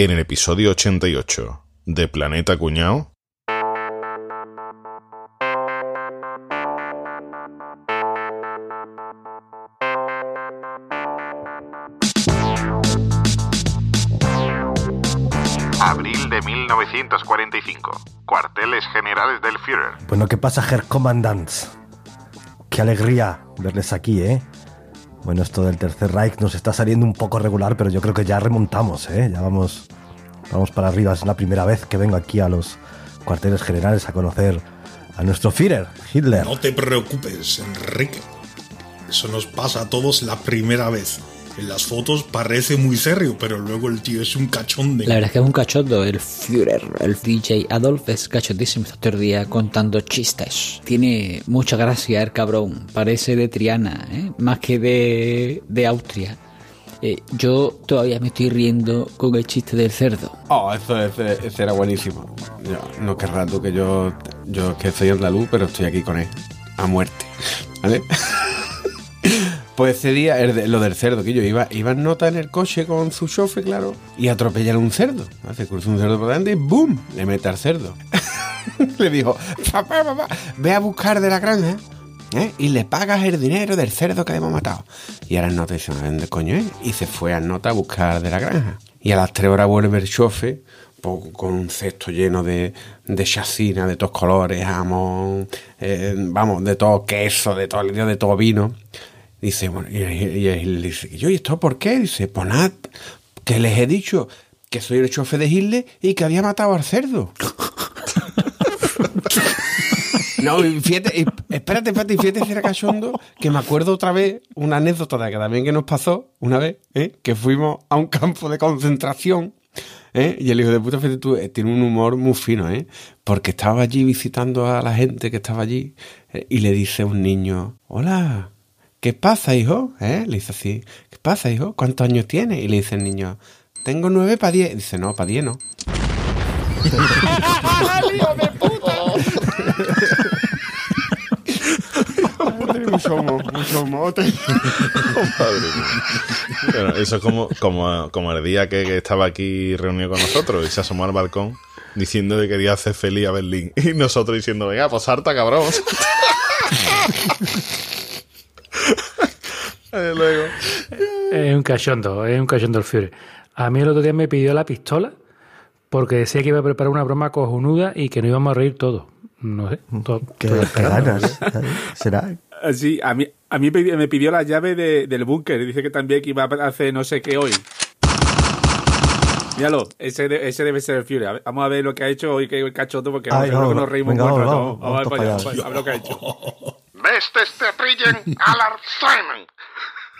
En el episodio 88 de Planeta Cuñao. Abril de 1945. Cuarteles generales del Führer. Bueno, ¿qué pasa, Herr Commandants? Qué alegría verles aquí, ¿eh? Bueno, esto del Tercer Reich nos está saliendo un poco regular, pero yo creo que ya remontamos, ¿eh? Ya vamos, vamos para arriba. Es la primera vez que vengo aquí a los cuarteles generales a conocer a nuestro Führer, Hitler. No te preocupes, Enrique. Eso nos pasa a todos la primera vez. En las fotos parece muy serio, pero luego el tío es un cachonde. La verdad es que es un cachondo. El Führer, el DJ Adolf, es cachondísimo. Está todo el día contando chistes. Tiene mucha gracia el cabrón. Parece de Triana, ¿eh? más que de, de Austria. Eh, yo todavía me estoy riendo con el chiste del cerdo. Oh, eso, ese, ese era buenísimo. Yo, no querrá tú que yo, yo que soy andaluz, pero estoy aquí con él. A muerte. ¿Vale? Pues ese día, el lo del cerdo, que yo iba, iba en nota en el coche con su chofe, claro, y atropellaron un cerdo. Se cruzó un cerdo por delante y ¡boom! Le mete al cerdo. le dijo, papá, papá, ve a buscar de la granja ¿eh? y le pagas el dinero del cerdo que hemos matado. Y ahora el nota dice, "¿No, ¿dónde coño es? Y se fue a nota a buscar de la granja. Y a las tres horas vuelve el chofe con un cesto lleno de, de chacina, de todos colores, jamón, eh, vamos, de todo queso, de todo, de todo vino. Dice, bueno, y, y- él dice, yo, ¿y esto por qué? Dice, pues que les he dicho que soy el chofe de Hitler y que había matado al cerdo. No, fíjate, espérate, espérate, fíjate si era cachondo, que me acuerdo otra vez una anécdota de que también que nos pasó una vez, ¿eh? que fuimos a un campo de concentración, ¿eh? y el hijo de puta, fíjate tú, eh, tiene un humor muy fino, ¿eh? porque estaba allí visitando a la gente que estaba allí, eh, y le dice un niño, hola, ¿qué pasa, hijo? ¿Eh? Le dice así, ¿qué pasa, hijo? ¿Cuántos años tiene? Y le dice el niño, tengo nueve para diez. Dice, no, para diez no. mucho humor, mucho humor. Madre mía. Bueno, eso es como, como, como el día que, que estaba aquí reunido con nosotros y se asomó al balcón diciendo que quería hacer feliz a Berlín. Y nosotros diciendo, venga, pues harta, cabrón. Eh, Luego. Es un cachondo, es un cachondo el Führer. A mí el otro día me pidió la pistola porque decía que iba a preparar una broma cojonuda y que no íbamos a reír todos. No sé. todo- Qué, todo qué esperando, ganas. no. ¿eh? ¿Será? Sí, a mí, a mí me pidió la llave de- del búnker. Dice que también que iba a hacer no sé qué hoy. Míralo, ese, de- ese debe ser el Fury. A ver, vamos a ver lo que ha hecho hoy, que el cachoto, porque Ay, vamos, que nos reímos venga, un buen vamos, rato. vamos, Vamos, vamos a ver, lo que ha hecho. Beste Rillen Alar Simon.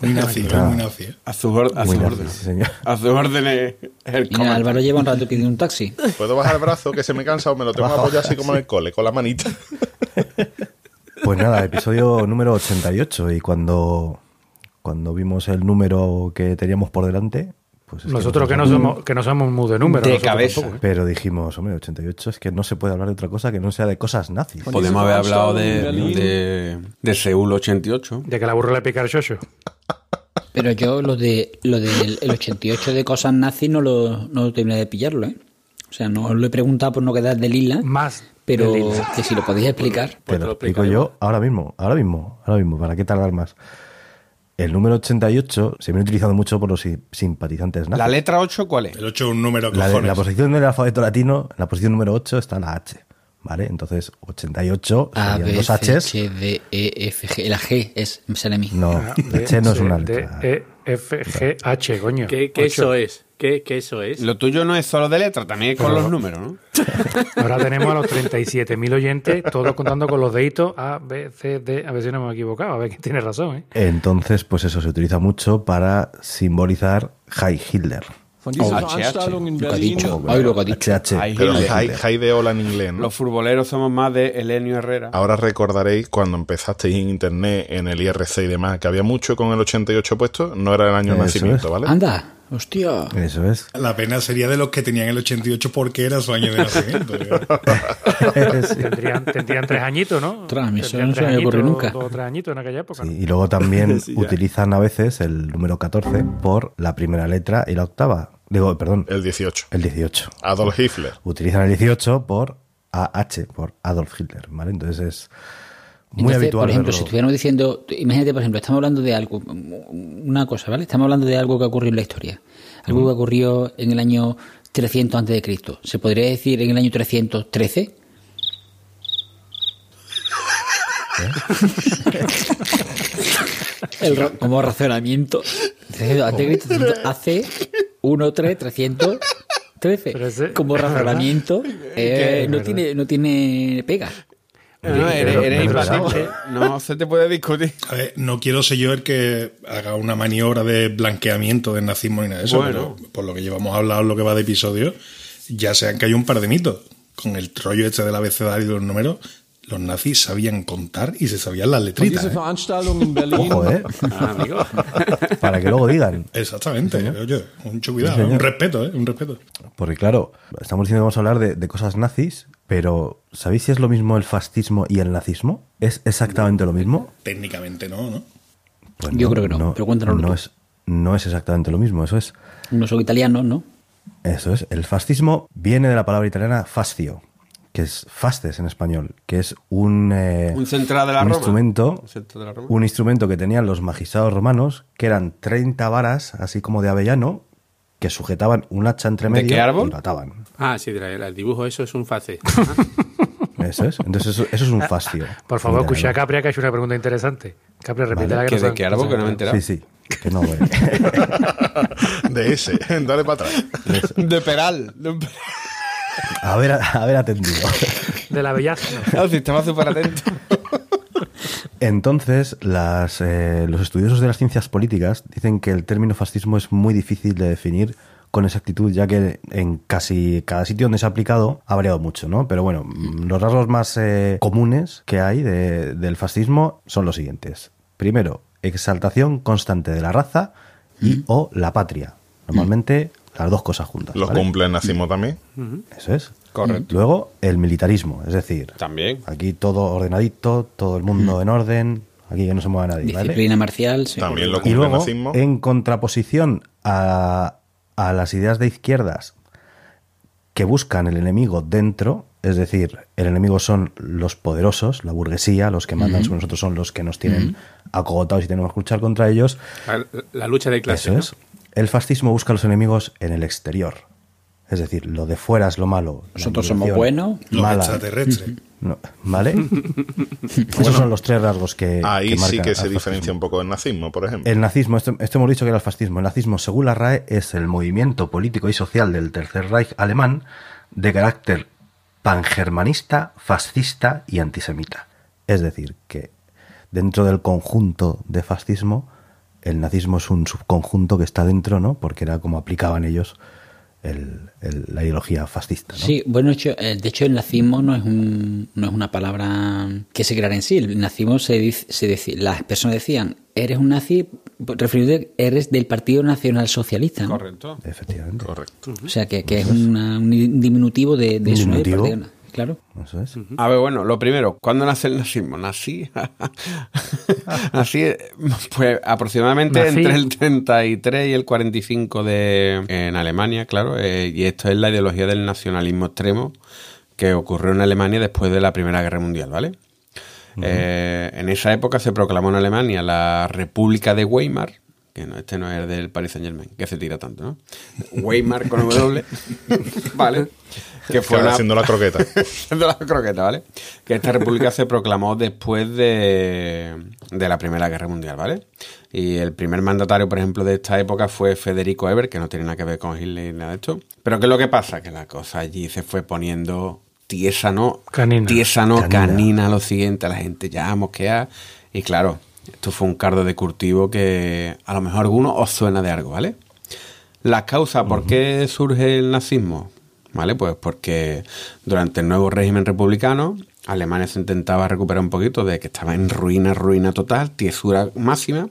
Muy nazi, Ah. muy nazi. A sus or- a Muy sus nazi, órdenes. sí, señor. A sus órdenes. El Mira, comandante. Álvaro lleva un rato pidiendo un taxi. ¿Puedo bajar el brazo que se me cansa o me lo tengo Baja, apoyado así como en el cole, con la manita? Pues nada, episodio número 88 y cuando, cuando vimos el número que teníamos por delante, pues es Nosotros que no nos- somos, que no somos muy de números. De nosotros cabeza. tampoco, ¿eh? Pero dijimos, hombre, 88 es que no se puede hablar de otra cosa que no sea de cosas nazis. Podemos haber hablado de, de, de Seúl 88. De que la burro le pica el chocho. Pero yo lo de lo del el 88 de cosas nazis no lo, no terminé de pillarlo, ¿eh? O sea, no lo he preguntado por no quedar de lila, Más. pero de lila. que si lo podéis explicar. Pues te lo lo explico explico yo ahora mismo, ahora mismo, ahora mismo, ¿para qué tardar más? El número 88 se viene utilizando mucho por los si- simpatizantes nazis. ¿La letra 8 cuál es? El 8 es un número La, de- la posición del alfabeto latino, en la posición número 8 está la H, ¿vale? Entonces, 88 A, serían B, dos Hs. H, D, E, F, G. La G es, me sale a mí. No, A, la H no es una D, letra. E, F, G, H, coño. ¿Qué, qué eso es? ¿Qué, qué eso es? Lo tuyo no es solo de letra, también es con Pero- los números, ¿no? Ahora tenemos a los 37.000 oyentes, todos contando con los deditos A, B, C, D. A ver si no me he equivocado, a ver quién tiene razón, ¿eh? Entonces, pues eso se utiliza mucho para simbolizar High Hitler, Von dieser Oh, Veranstaltung in Lo que ha Berlin dicho. Ay, lo que ha dicho. HH. Pero Jai de Hola en inglés, ¿no? Los futboleros somos más de Elenio Herrera. Ahora recordaréis cuando empezasteis en internet, en el IRC y demás, que había mucho con el 88 puesto, no era el año de nacimiento, es. ¿vale? Anda, hostia. Eso es. La pena sería de los que tenían el 88 porque era su año de nacimiento. Sí. Tendrían, tendrían tres añitos, ¿no? Tendrían no se me había ocurrido añitos, nunca. Dos o tres añitos en aquella época. ¿no? Sí, y luego también Sí, utilizan a veces el número 14 por la primera letra y la octava. Digo, perdón, El 18. el 18. Adolf Hitler. Utilizan el 18 por AH, por Adolf Hitler, ¿vale? Entonces es muy Entonces, habitual. Por ejemplo, si estuviéramos diciendo, imagínate, por ejemplo, estamos hablando de algo, una cosa, ¿vale? Estamos hablando de algo que ocurrió en la historia. Algo que ocurrió en el año 300 antes de Cristo. ¿Se podría decir en el año 313? El ra- como razonamiento. 300 antes de Cristo, 300 hace 1, 3, 313. Pero ese- Como razonamiento, eh, no, tiene, no tiene pega. No, no, eres, eres. No se te puede discutir. A ver, no quiero ser yo el que haga una maniobra de blanqueamiento del nazismo ni nada de eso, Bueno. pero por lo que llevamos hablado, lo que va de episodio, ya sean que hay un par de mitos. Con el rollo este del abecedario y los números, los nazis sabían contar y se sabían las letritas. ¿eh? Ojo, ¿eh? Ah, amigo. Para que luego digan. Exactamente, oye, mucho cuidado, Sí, señor. un respeto, ¿eh? Un respeto. Porque claro, estamos diciendo que vamos a hablar de, de cosas nazis, pero ¿sabéis si es lo mismo el fascismo y el nazismo? ¿Es exactamente lo mismo? Técnicamente no, ¿no? Pues Yo creo que no, pero cuéntanoslo no es, no es exactamente lo mismo, eso es. No son italianos, ¿no? Eso es. El fascismo viene de la palabra italiana fascio, que es fastes en español, que es un, eh, Un central de la un Roma. instrumento, Un central de la Roma. un instrumento que tenían los magistrados romanos, que eran 30 varas, así como de avellano, que sujetaban un hacha entre ¿De medio qué árbol? y lo ataban. Ah, sí, de el dibujo, eso es un face. Eso es. Entonces eso, eso es un fascio. Por favor, escucha a Capria que ha hecho una pregunta interesante. Capria, repite la ¿Que ¿De qué árbol? Que no me he enterado. Sí, sí. Que no, güey. De ese, dale para atrás. De Peral. De un Peral. haber, haber atendido. De la belleza. No, si estaba súper atento. Entonces, las, eh, los estudiosos de las ciencias políticas dicen que el término fascismo es muy difícil de definir con exactitud, ya que en casi cada sitio donde se ha aplicado ha variado mucho, ¿no? Pero bueno, mm, los rasgos más eh, comunes que hay de- del fascismo son los siguientes. Primero, exaltación constante de la raza y o la patria. Normalmente las dos cosas juntas. Los ¿vale? cumple el nazismo también. Eso es. Correcto. Luego, el militarismo, es decir, También. aquí todo ordenadito, todo el mundo en orden, aquí que no se mueva nadie, ¿vale? Disciplina marcial, sí. También lo Y luego, nazismo. en contraposición a, a las ideas de izquierdas que buscan el enemigo dentro, es decir, el enemigo son los poderosos, la burguesía, los que mandan sobre nosotros son los que nos tienen acogotados y tenemos que luchar contra ellos. La, la lucha de clases. Eso es. El fascismo busca a los enemigos en el exterior. Es decir, lo de fuera es lo malo. Nosotros somos buenos. Los extraterrestres. No, ¿Vale? Esos son los tres rasgos que. Ahí sí marcan que se fascismo. diferencia un poco del nazismo, por ejemplo. El nazismo, esto, esto hemos dicho que era el fascismo. El nazismo, según la RAE, es el movimiento político y social del Tercer Reich alemán de carácter pangermanista, fascista y antisemita. Es decir, que dentro del conjunto de fascismo, el nazismo es un subconjunto que está dentro, ¿no? Porque era como aplicaban ellos el- el- la ideología fascista, ¿no? Sí, bueno, de hecho, eh, de hecho el nazismo no es, un, no es una palabra que se creara en sí. El nazismo se dice, se dice- las personas decían, eres un nazi, refiriéndote, eres del Partido Nacional Socialista. ¿no? Correcto. Efectivamente. Correcto. O sea, que, que es una- un diminutivo de, de eso, ¿no? Claro. Eso es. A ver, bueno, lo primero, ¿cuándo nace el nazismo? Nací. Nací, pues aproximadamente Nací. entre el 33 y el 45 de, en Alemania, claro. eh, y esto es la ideología del nacionalismo extremo que ocurrió en Alemania después de la Primera Guerra Mundial, ¿vale? Eh, en esa época se proclamó en Alemania la República de Weimar, que no, este no es del Paris Saint Germain, que se tira tanto, ¿no? Weimar con W, ¿vale? Que fue una, haciendo la croqueta. de la croqueta, ¿vale? Que esta república se proclamó después de, de la Primera Guerra Mundial, ¿vale? Y el primer mandatario, por ejemplo, de esta época fue Federico Eber, que no tiene nada que ver con Hitler ni nada de esto. Pero ¿qué es lo que pasa? Que la cosa allí se fue poniendo tiesa, ¿no? Canina. Tiesa, ¿no? Canina. Canina, lo siguiente, la gente ya mosquea. Y claro, esto fue un cardo de cultivo que a lo mejor a algunos os suena de algo, ¿vale? Las causas, ¿por qué surge el nazismo? ¿Vale? Pues porque durante el nuevo régimen republicano, Alemania se intentaba recuperar un poquito de que estaba en ruina, ruina total, tiesura máxima,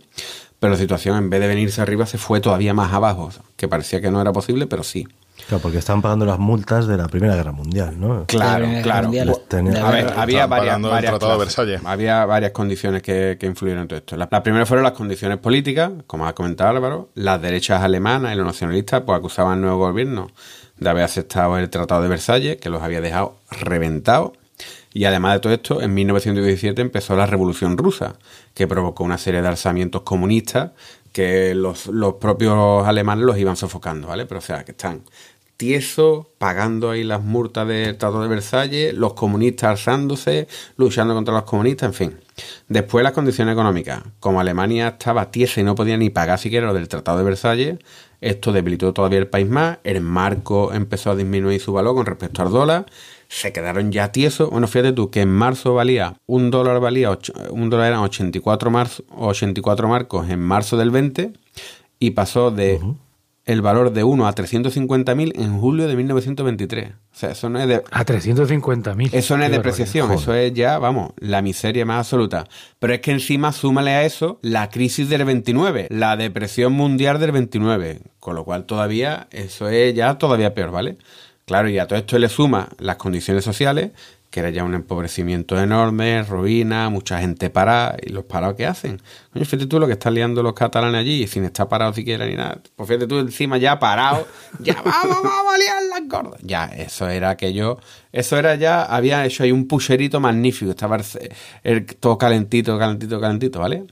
pero la situación en vez de venirse arriba se fue todavía más abajo, que parecía que no era posible, pero sí. Claro, porque estaban pagando las multas de la Primera Guerra Mundial, ¿no? Claro, claro. Pues A ver, había varias, varias clases. Había varias condiciones que, que influyeron en todo esto. La, la primera fueron las condiciones políticas, como ha comentado Álvaro. Las derechas alemanas y los nacionalistas pues acusaban al nuevo gobierno de haber aceptado el Tratado de Versalles, que los había dejado reventados. Y además de todo esto, en 1917 empezó la Revolución Rusa, que provocó una serie de alzamientos comunistas que los, los propios alemanes los iban sofocando, ¿vale? Pero o sea, que están tiesos, pagando ahí las multas del Tratado de Versalles, los comunistas alzándose, luchando contra los comunistas, en fin. Después las condiciones económicas. Como Alemania estaba tiesa y no podía ni pagar siquiera lo del Tratado de Versalles, esto debilitó todavía el país más, el marco empezó a disminuir su valor con respecto al dólar, se quedaron ya tiesos. Bueno, fíjate tú que en marzo valía, un dólar valía, un dólar eran 84, marzo, 84 marcos en marzo del 20 y pasó de el valor de 1 a 350.000 en julio de 1923. O sea, eso no es de, A 350.000. eso no es depreciación, eso es ya, vamos, la miseria más absoluta. Pero es que encima súmale a eso la crisis del 29, la depresión mundial del 29, con lo cual todavía eso es ya todavía peor, ¿vale? Claro, y a todo esto le suma las condiciones sociales, que era ya un empobrecimiento enorme, ruina, mucha gente parada, y los parados que hacen. Coño, fíjate tú lo que están liando los catalanes allí, sin estar parados siquiera ni nada. Pues fíjate tú encima ya parado, ya vamos, vamos a liar las gordas. Ya, eso era aquello, eso era ya, había hecho ahí un pucherito magnífico, estaba el- el- todo calentito, calentito, calentito, ¿vale?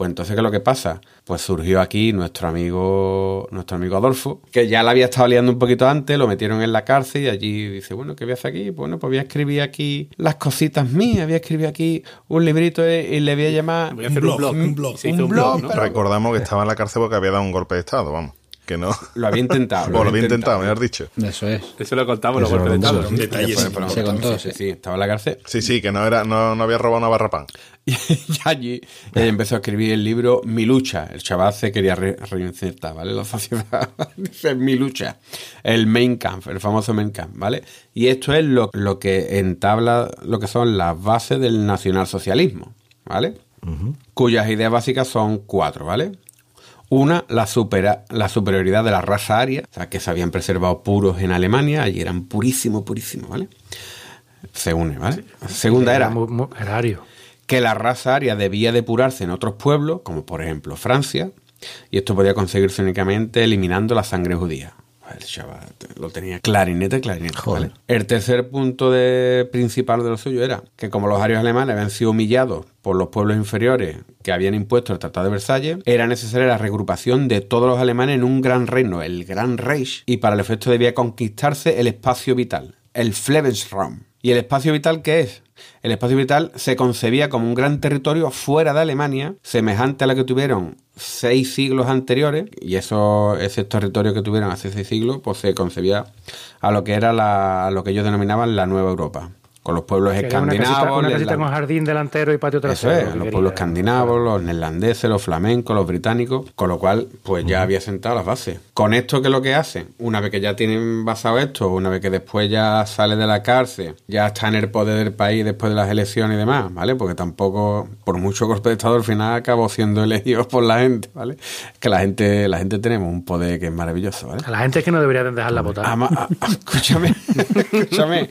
Pues entonces, ¿qué es lo que pasa? Pues surgió aquí nuestro amigo, nuestro amigo Adolfo, que ya la había estado liando un poquito antes, lo metieron en la cárcel y allí dice, bueno, ¿qué voy a hacer aquí? Bueno, pues voy a escribir aquí las cositas mías, voy a escribir aquí un librito y, y le voy a llamar... Voy a hacer un blog, un blog. Un blog, ¿no? pero- Recordamos que estaba en la cárcel porque había dado un golpe de Estado, vamos. Que no. Lo había intentado. lo había intentado, me has dicho. Eso es. Eso lo contamos, los Eso lo pues, Se contó, sí, sí. sí, estaba en la cárcel. Sí, sí, que no era, no, no había robado una barra pan. Y allí ella empezó a escribir el libro Mi lucha. El chaval se quería re- reinsertar, ¿vale? La sociedad dice Mi lucha. El Main Kampf, el famoso Main Kampf, ¿vale? Y esto es lo, lo que entabla lo que son las bases del nacionalsocialismo, ¿vale? Cuyas ideas básicas son cuatro, ¿vale? Una, la, supera- la superioridad de la raza aria, o sea, que se habían preservado puros en Alemania, allí eran purísimos, purísimos, ¿vale? Se une, ¿vale? Segunda era erario. que la raza aria debía depurarse en otros pueblos, como por ejemplo Francia, y esto podía conseguirse únicamente eliminando la sangre judía. El chaval lo tenía clarinete, clarinete. ¿vale? El tercer punto de, principal de lo suyo era que como los arios alemanes habían sido humillados por los pueblos inferiores que habían impuesto el Tratado de Versalles, era necesaria la regrupación de todos los alemanes en un gran reino, el Gran Reich, y para el efecto debía conquistarse el espacio vital, el Lebensraum. ¿Y el espacio vital qué es? El espacio vital se concebía como un gran territorio fuera de Alemania, semejante a la que tuvieron seis siglos anteriores, y eso, ese territorio que tuvieron hace seis siglos, pues se concebía a lo que era la, a lo que ellos denominaban la Nueva Europa, con los pueblos Que era una casita, escandinavos. una casita les- con jardín delantero y patio eso trasero. es, lo que los pueblos escandinavos, los neerlandeses, los flamencos, los británicos, con lo cual, pues ya había sentado las bases. Con esto, ¿qué es lo que hacen? Una vez que ya tienen basado esto, una vez que después ya sale de la cárcel, ya está en el poder del país después de las elecciones y demás, ¿vale? Porque tampoco, por mucho golpe de Estado, al final acabó siendo elegido por la gente, ¿vale? Que la gente, la gente tenemos un poder que es maravilloso, ¿vale? A la gente es que no deberían dejarla votar. Ama- a- a- escúchame, escúchame.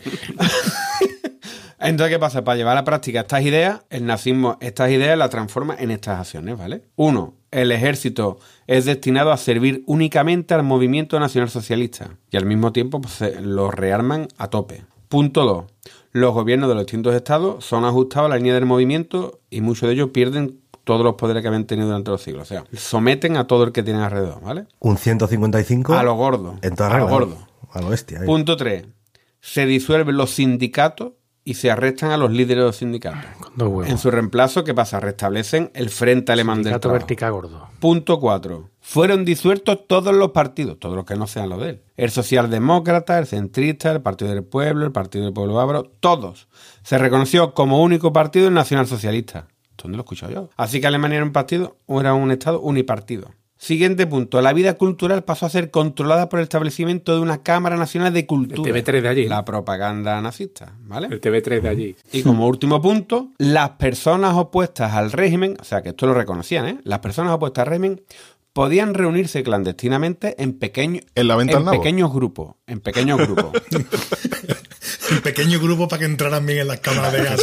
Entonces, ¿qué pasa? Para llevar a la práctica estas ideas, el nazismo, estas ideas las transforma en estas acciones, ¿vale? Uno, el ejército es destinado a servir únicamente al movimiento nacional socialista y al mismo tiempo pues, se- lo rearman a tope. Punto dos, los gobiernos de los distintos estados son ajustados a la línea del movimiento y muchos de ellos pierden todos los poderes que habían tenido durante los siglos. O sea, someten a todo el que tienen alrededor, ¿vale? Un 155. A lo gordo. En toda a lo gordo. A lo bestia. ahí. Punto 3. Se disuelven los sindicatos y se arrestan a los líderes de los sindicatos. En su reemplazo, ¿qué pasa? Restablecen el Frente Alemán del Gato Trabajo. vertical gordo. Punto 4. Fueron disueltos todos los partidos, todos los que no sean los de él. El socialdemócrata, el centrista, el Partido del Pueblo, el Partido del Pueblo Bávaro, todos. Se reconoció como único partido el nacionalsocialista. ¿Dónde lo he escuchado yo? Así que Alemania era un partido, o era un estado unipartido. Siguiente punto. La vida cultural pasó a ser controlada por el establecimiento de una Cámara Nacional de Cultura. El TV3 de allí. La propaganda nazista, ¿vale? El TV3 de allí. Y como último punto, las personas opuestas al régimen, o sea que esto lo reconocían, ¿eh? Las personas opuestas al régimen podían reunirse clandestinamente en, pequeño- ¿En la venta en pequeños grupos. En pequeños grupos. Un pequeño grupo para que entraran bien en las cámaras de gas.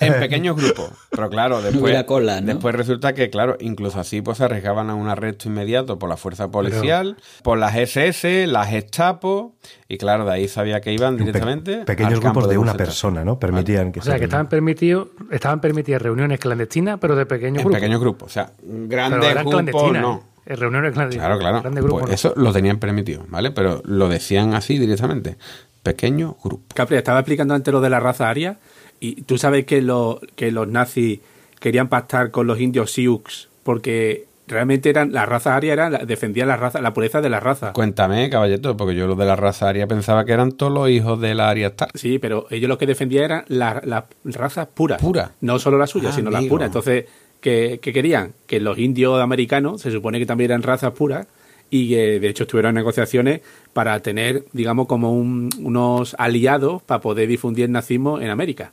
en pequeños grupos. Pero claro, después, cola, ¿no? después resulta que, claro, incluso así pues se arriesgaban a un arresto inmediato por la fuerza policial, por las SS, las Gestapo, y claro, de ahí sabía que iban Pe- directamente. pequeños al campo grupos de una concentración. persona, ¿no? Permitían que O sea, se que estaban permitidos, estaban permitidas reuniones clandestinas, pero de pequeños En grupos. pequeños grupos. O sea, pero grandes eran grupos clandestinas. no. eh, Reuniones clandestinas. Claro, claro. Grandes grupos. Pues no. eso lo tenían permitido, ¿vale? Pero lo decían así directamente. Pequeños grupos. Capri, estaba explicando antes lo de la raza aria y tú sabes que, lo- que los nazis querían pactar con los indios Sioux porque realmente eran la raza aria era la- defendían la raza la pureza de la raza. Cuéntame, caballeto, porque yo los de la raza aria pensaba que eran todos los hijos de la aria. Sí, pero ellos lo que defendían eran las la razas puras. Pura. No solo las suyas, Ah, sino las puras. Entonces, ¿qué, qué querían? Que los indios americanos se supone que también eran razas puras y que de hecho estuvieron en negociaciones para tener, digamos, como un- unos aliados para poder difundir el nazismo en América.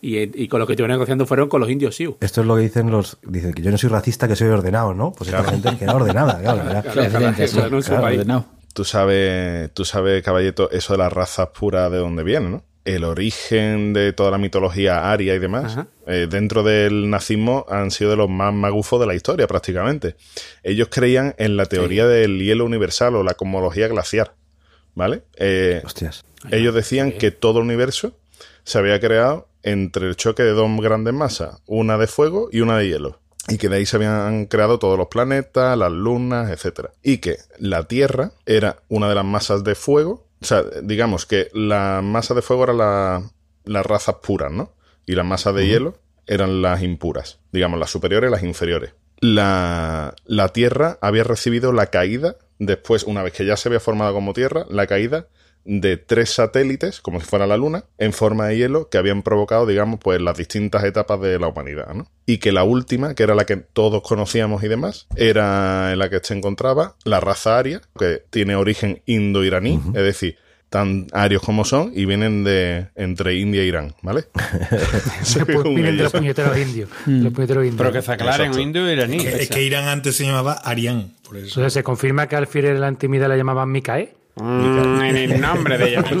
Y, y con lo que estuvieron negociando fueron con los indios Sioux. Esto es lo que dicen los. Dicen que yo no soy racista, que soy ordenado, ¿no? Pues esta gente queda ordenada, claro. ya. Claro, claro. Tú sabes, tú sabes, caballeto, eso de las razas puras de dónde viene, ¿no? El origen de toda la mitología aria y demás, eh, dentro del nazismo han sido de los más magufos de la historia, prácticamente. Ellos creían en la teoría del hielo universal o la cosmología glaciar, ¿vale? Eh, Hostias. ellos decían que todo el universo se había creado entre el choque de dos grandes masas, una de fuego y una de hielo. Y que de ahí se habían creado todos los planetas, las lunas, etcétera. Y que la Tierra era una de las masas de fuego. O sea, digamos que la masa de fuego era la- las razas puras, ¿no? Y las masas de hielo eran las impuras. Digamos, las superiores y las inferiores. La, la Tierra había recibido la caída, después, una vez que ya se había formado como Tierra, la caída de tres satélites, como si fuera la Luna, en forma de hielo, que habían provocado, digamos, pues las distintas etapas de la humanidad, ¿no? Y que la última, que era la que todos conocíamos y demás, era en la que se encontraba la raza aria, que tiene origen indo-iraní, es decir, tan arios como son, y vienen de entre India e Irán, ¿vale? Pues vienen de los puñeteros indios. de los puñeteros indios. Pero que se aclaren, Exacto. indio iraní. Que- es que Irán antes se llamaba Arián, por eso. Entonces se confirma que al Führer en la intimidad la llamaban Mikae. Mm, en el nombre de ella.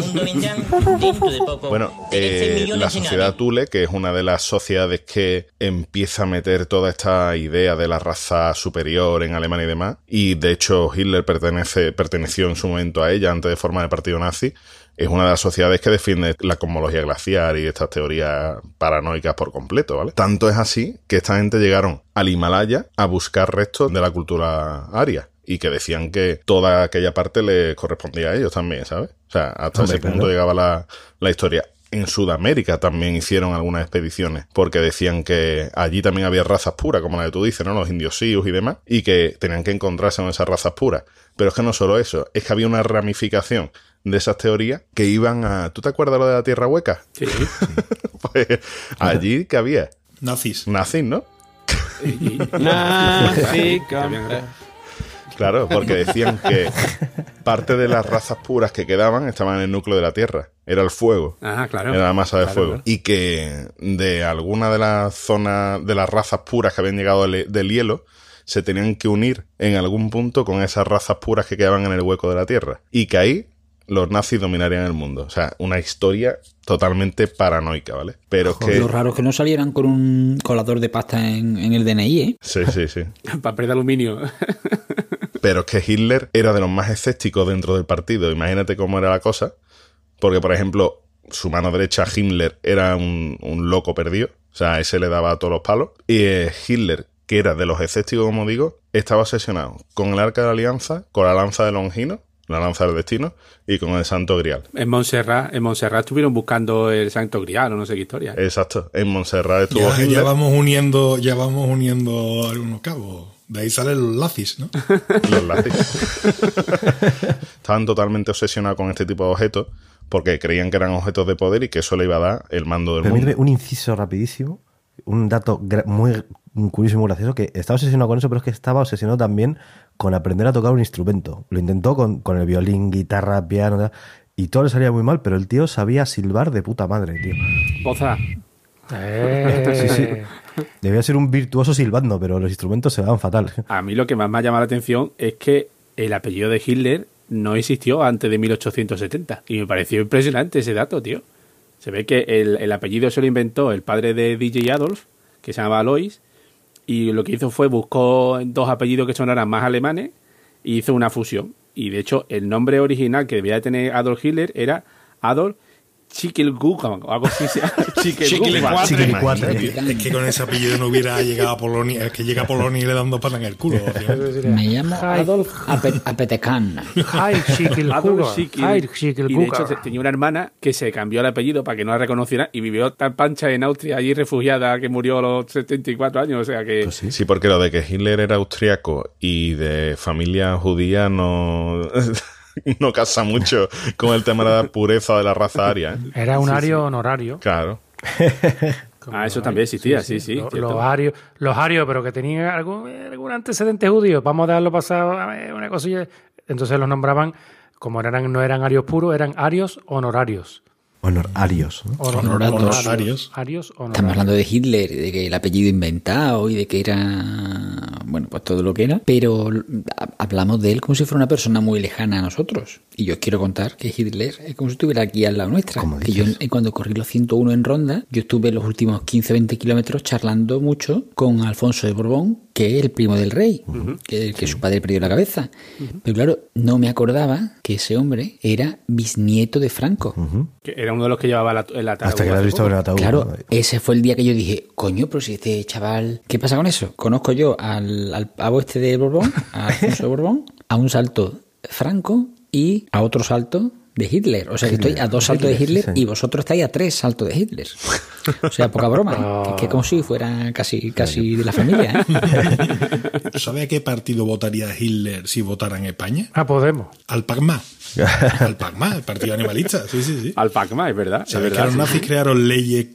Bueno, 13 eh, la sociedad. Tule, que es una de las sociedades que empieza a meter toda esta idea de la raza superior en Alemania y demás, y de hecho Hitler pertenece, perteneció en su momento a ella antes de formar el partido nazi, es una de las sociedades que defiende la cosmología glaciar y estas teorías paranoicas por completo, ¿vale? Tanto es así que esta gente llegaron al Himalaya a buscar restos de la cultura aria. Y que decían que toda aquella parte le correspondía a ellos también, ¿sabes? O sea, hasta Hombre, ese punto claro. llegaba la, la historia. En Sudamérica también hicieron algunas expediciones, porque decían que allí también había razas puras, como la que tú dices, ¿no? Los indios sius y demás, y que tenían que encontrarse con esas razas puras. Pero es que no solo eso, es que había una ramificación de esas teorías que iban a... ¿Tú te acuerdas lo de la Tierra Hueca? Sí. Pues allí que había Nazis. nazis, ¿no? Nazi, Claro, porque decían que parte de las razas puras que quedaban estaban en el núcleo de la Tierra. Era el fuego. Ajá, claro. Era la masa de Claro, fuego. claro. Y que de alguna de las zonas, de las razas puras que habían llegado del, del hielo, se tenían que unir en algún punto con esas razas puras que quedaban en el hueco de la Tierra. Y que ahí los nazis dominarían el mundo. O sea, una historia totalmente paranoica, ¿vale? Pero es que... Lo raro es que no salieran con un colador de pasta en, en el DNI, ¿eh? Sí, sí, sí. Papel de aluminio. Pero es que Hitler era de los más escépticos dentro del partido. Imagínate cómo era la cosa. Porque, por ejemplo, su mano derecha, Himmler, era un, un loco perdido. O sea, ese le daba a todos los palos. Y eh, Hitler, que era de los escépticos, como digo, estaba obsesionado con el arca de la alianza, con la lanza de Longino, la lanza del destino, y con el santo grial. En Montserrat, en Montserrat estuvieron buscando el Santo Grial o no sé qué historia. Exacto. En Montserrat estuvo Ya, Hitler. ya vamos uniendo, ya vamos uniendo algunos cabos. De ahí salen los lazis, ¿no? Los nazis. Estaban totalmente obsesionados con este tipo de objetos porque creían que eran objetos de poder y que eso le iba a dar el mando del Permíteme mundo. un inciso rapidísimo. un dato muy curioso y muy gracioso, que estaba obsesionado con eso, pero es que estaba obsesionado también con aprender a tocar un instrumento. Lo intentó con, con el violín, guitarra, piano, y todo le salía muy mal, pero el tío sabía silbar de puta madre, tío. Poza. Eh, Sí, sí. Debía ser un virtuoso silbando, pero los instrumentos se daban fatal. A mí lo que más me ha llamado la atención es que el apellido de Hitler no existió antes de 1870. Y me pareció impresionante ese dato, tío. Se ve que el, el apellido se lo inventó el padre de DJ Adolf, que se llamaba Alois, y lo que hizo fue buscó dos apellidos que sonaran más alemanes y hizo una fusión. Y de hecho, el nombre original que debía tener Adolf Hitler era Adolf Schicklguggen, o algo así. se llama. Schicklguggen. Chiquilicuatre. Imagínate, Es que con ese apellido no hubiera llegado a Polonia. Es que llega a Polonia y le dando pana en el culo. Me llamo. Adolf Ape- Apetecan. Adolf Schickel y de hecho tenía una hermana que se cambió el apellido para que no la reconociera y vivió tan pancha en Austria, allí refugiada, que murió a los 74 años. O sea que Pues sí. Sí, porque lo de que Hitler era austriaco y de familia judía no, no casa mucho con el tema de la pureza de la raza aria. ¿eh? Era un ario honorario. Claro. Ah, eso también existía, sí, sí, Los, cierto. los arios, los arios, pero que tenían algún, algún antecedente judío. Vamos a darlo pasado, a ver, una cosilla. Entonces los nombraban, como eran, no eran arios puros, eran arios honorarios. Honorarios. ¿no? Honor- Honorarios. Honorarios. Arios Estamos honorarios. hablando de Hitler, de que el apellido inventado y de que era, bueno, pues todo lo que era, pero ha- hablamos de él como si fuera una persona muy lejana a nosotros. Y yo os quiero contar que Hitler es como si estuviera aquí al lado nuestra. ¿Cómo Que yo cuando corrí los 101 en ronda, yo estuve los últimos 15-20 kilómetros charlando mucho con Alfonso de Borbón, que es el primo del rey, que, que su padre perdió la cabeza. Pero claro, no me acordaba que ese hombre era bisnieto de Franco. que era uno de los que llevaba la, el ataúd. Hasta que lo has visto en el ataúd. Claro, ese fue el día que yo dije, coño, pero si este chaval, ¿qué pasa con eso? Conozco yo al, al pavo este de Borbón, a Alfonso de Borbón, a un salto Franco y a otro salto de Hitler. O sea que estoy a dos saltos de Hitler, sí, y vosotros estáis a tres saltos de Hitler. O sea, poca broma. Que, que como si fuera casi, casi de la familia. ¿eh? ¿Sabe a qué partido votaría Hitler si votara en España? Ah, Podemos. Al PACMA. Al PACMA, el partido animalista. Sí, sí, sí. Al Pacma, es verdad. Es ¿Sabes que los sí. nazis crearon leyes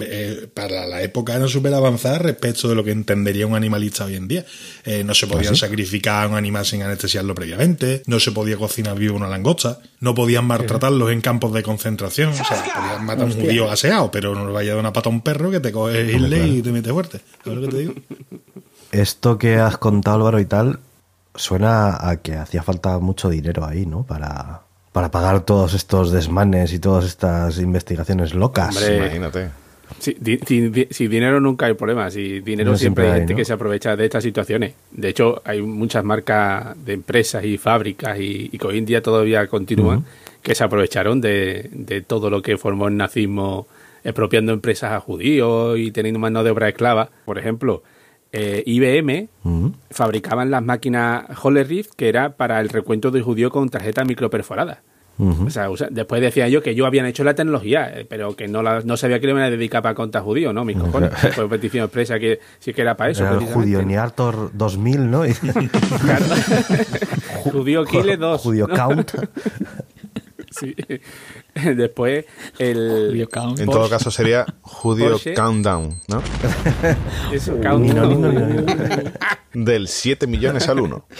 eh, para la época no súper avanzada respecto de lo que entendería un animalista hoy en día? Eh, no se podían sacrificar a un animal sin anestesiarlo previamente, no se podía cocinar vivo una langosta, no podían maltratarlos en campos de concentración, o sea, podían matar a un judío aseado, pero no le vaya a dar una pata a un perro que te coge Hitler y te mete fuerte. ¿Sabes lo que te digo? Esto que has contado, Álvaro, y tal, suena a que hacía falta mucho dinero ahí, ¿no? Para, para pagar todos estos desmanes y todas estas investigaciones locas. Hombre, Imagínate. Sí, di- di- di- sin dinero nunca hay problema. Si dinero No siempre siempre hay hay, gente ¿no? que se aprovecha de estas situaciones. De hecho, hay muchas marcas de empresas y fábricas y, y que hoy en día todavía continúan que se aprovecharon de, de todo lo que formó el nazismo expropiando empresas a judíos y teniendo mano de obra esclava. Por ejemplo, eh, IBM fabricaban las máquinas Hollerith que era para el recuento de judío con tarjeta microperforada. Ujú. O sea, después decía yo que ellos habían hecho la tecnología, eh, pero que no, la, no sabía que le iban a dedicar para contar judíos, ¿no? Mis cojones. Fue petición expresa que sí que era para eso. Era. Judío Niartor 2000, ¿no? Claro. Judío Kile 2. Judío ¿no? Count. Sí. Después el... En todo caso sería Judío Porsche. Countdown, ¿no? Eso, Nino, Countdown. Del 7 millones al 1.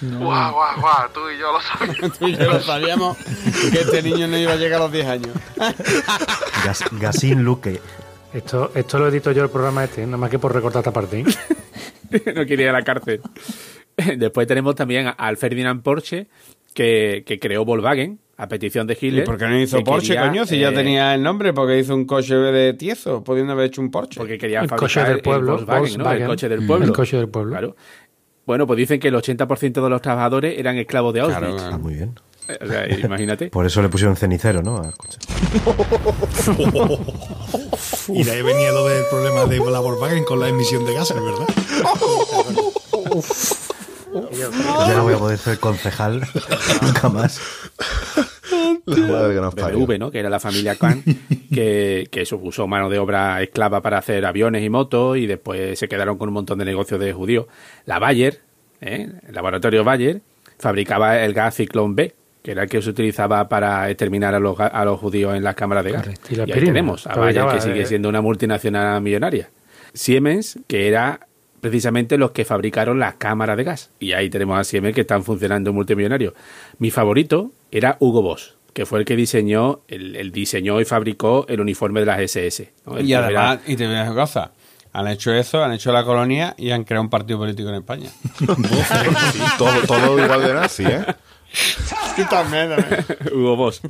Guau, guau, guau, tú y yo lo sabíamos. Tú y yo lo sabíamos que este niño no iba a llegar a los 10 años. Gas, Gasín Luque. Esto, esto lo edito yo el programa este, nada más que por recortar esta parte. ¿eh? no quiere ir a la cárcel. Después tenemos también al Ferdinand Porsche, que, que creó Volkswagen a petición de ¿Y Hitler. por qué no hizo que Porsche, quería, coño? Si ya eh, tenía el nombre, porque hizo un coche de tieso, pudiendo haber hecho un Porsche. Porque quería El fabricar coche del el pueblo, Volkswagen, ¿no? El Volkswagen. coche del Mm. pueblo. El coche del pueblo. Claro. Bueno, pues dicen que el 80% de los trabajadores eran esclavos de Auschwitz. Claro, Ah, muy bien. O sea, imagínate. Por eso le pusieron cenicero, ¿no? Al coche. Y de ahí venía lo del problema de la Volkswagen con la emisión de gases, ¿verdad? Ya no voy a poder ser concejal nunca más. La madre que nos ¿no? Que era la familia Kahn, que, que eso usó mano de obra esclava para hacer aviones y motos y después se quedaron con un montón de negocios de judíos. La Bayer, ¿eh? el laboratorio Bayer, fabricaba el gas Ciclón B, que era el que se utilizaba para exterminar a los, a los judíos en las cámaras de gas. Correcto. Y la Y ahí tenemos a Bayer, que sigue eh. siendo una multinacional millonaria. Siemens, que era precisamente los que fabricaron las cámaras de gas. Y ahí tenemos a Siemens que están funcionando multimillonarios. Mi favorito era Hugo Boss, que fue el que diseñó, el, el diseñó y fabricó el uniforme de las SS. Y además, era- y te voy a decir una cosa, han hecho eso, han hecho la colonia y han creado un partido político en España. todo, todo igual de nazi, ¿eh? También, también. Hugo Boss.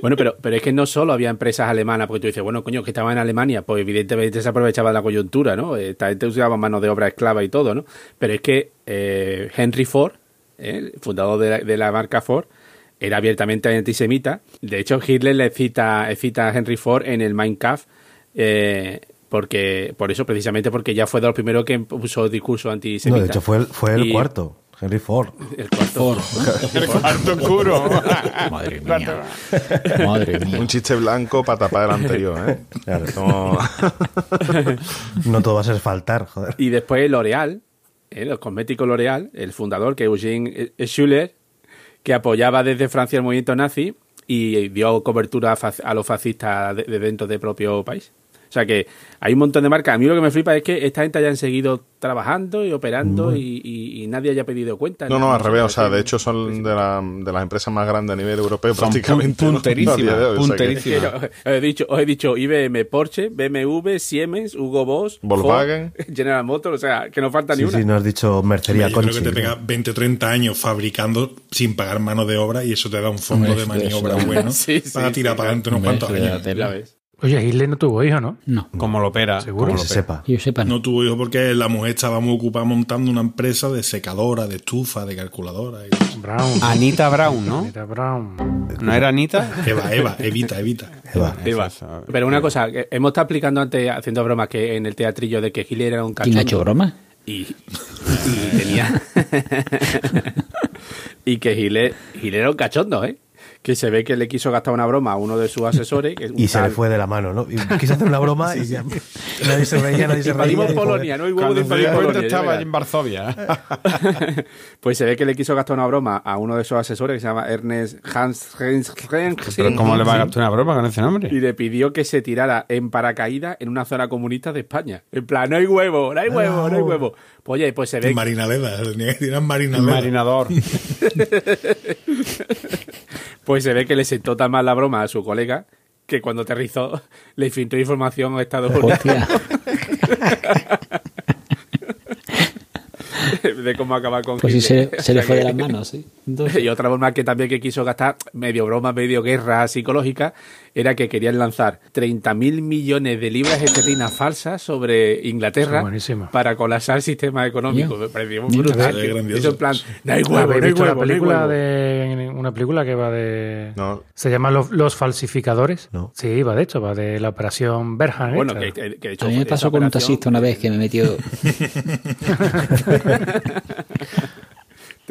Bueno, pero, pero es que no solo había empresas alemanas, porque tú dices, bueno, coño, que estaba en Alemania, pues evidentemente se aprovechaba de la coyuntura, ¿no? Esta gente usaba mano de obra esclava y todo, ¿no? Pero es que eh, Henry Ford, ¿eh? el fundador de la, de la marca Ford, era abiertamente antisemita. De hecho, Hitler le cita, cita a Henry Ford en el Mein Kampf, eh, porque, por eso, precisamente porque ya fue de los primeros que puso discurso No, antisemita. de hecho fue el, fue el Y- cuarto, Henry Ford. El cuarto. El cuarto oscuro. Madre mía. Madre mía. Un chiste blanco para tapar el anterior, ¿eh? Claro. Como- No todo va a ser faltar, joder. Y después L'Oreal, ¿eh? los cosméticos L'Oreal, el fundador, que Eugene Schuller, que apoyaba desde Francia el movimiento nazi y dio cobertura a, los fascistas de, de dentro del propio país. O sea que hay un montón de marcas. A mí lo que me flipa es que esta gente hayan seguido trabajando y operando y, y- y nadie haya pedido cuenta. No, no, al revés. O sea, de hecho son de, la- de las empresas más grandes a nivel europeo Son prácticamente. pun- ¿no? punterísimas, A día de hoy, o sea que- os he dicho, os he dicho IBM, Porsche, BMW, Siemens, Hugo Boss, Volkswagen. Ford, General Motors, o sea, que no falta ni Sí, una. sí, no has dicho mercería Yo creo que te pega 20 o 30 años fabricando sin pagar mano de obra y eso te da un fondo de maniobra bueno Sí, sí, para tirar sí, para adelante unos cuantos años. Ya ves. Oye, Hitler no tuvo hijo, ¿no? No, Como lo opera. Seguro. Que como se lo opera. sepa. yo sepa, no. No tuvo hijos porque la mujer estaba muy ocupada montando una empresa de secadora, de estufa, de calculadora. y- Brown. Anita Brown, ¿no? Anita Brown. ¿No era Anita? Eva, Eva, evita, evita. Eva. Eva. Pero una cosa, hemos estado explicando antes, haciendo bromas, que en el teatrillo de que Hitler era un ¿Quién cachondo. ha hecho broma? Y, y tenía... y que Hitler, Hitler era un cachondo, ¿eh? Que se ve que le quiso gastar una broma a uno de sus asesores. Que es un Y se le fue de la mano, ¿no? Y quiso hacer una broma y ya nadie se reía, nadie se reía. Y, Polonia, ¿no? Y huevo Cuando de Polonia, estaba en Varsovia. Pues se ve que le quiso gastar una broma a uno de sus asesores que se llama Ernest Hans Heinz Pero ¿cómo le va a gastar una broma con ese nombre? y le pidió que se tirara en paracaídas en una zona comunista de España. En plan, no hay huevo, no hay huevo, no hay huevo. Pues oye, pues se ve... Marina Leda, tenía que tirar Marina Leda. marinador. Pues se ve que le sentó tan mal la broma a su colega que cuando aterrizó le filtró información a Estados Unidos. De cómo acabar con Pues sí, se, se le fue de las manos, sí. Entonces, Y otra broma que también que quiso gastar, medio broma, medio guerra psicológica, era que querían lanzar 30.000 millones de libras esterlinas falsas sobre Inglaterra para colapsar el sistema económico. Mío. Me pareció muy brutal. Es grandioso. Eso en plan, no hay huevo, ¿Habéis no hay visto huevo, la no hay película huevo. de una película que va de No. se llama Los, Los falsificadores? No. Sí, va de hecho, va de la operación Berhan. Bueno, esta. que, que- de hecho a mí me pasó con un taxista una vez que me metió,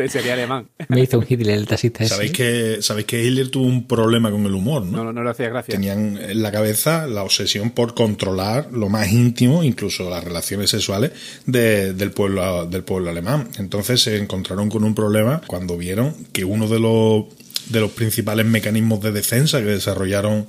Sería alemán. me hizo un Hitler el taxista ese. ¿Sabéis que, sabéis que Hitler tuvo un problema con el humor, ¿no? No, no, no le hacía gracia. Tenían en la cabeza la obsesión por controlar lo más íntimo, incluso las relaciones sexuales de- del, pueblo, del pueblo alemán. Entonces se encontraron con un problema cuando vieron que uno de los, de los principales mecanismos de defensa que desarrollaron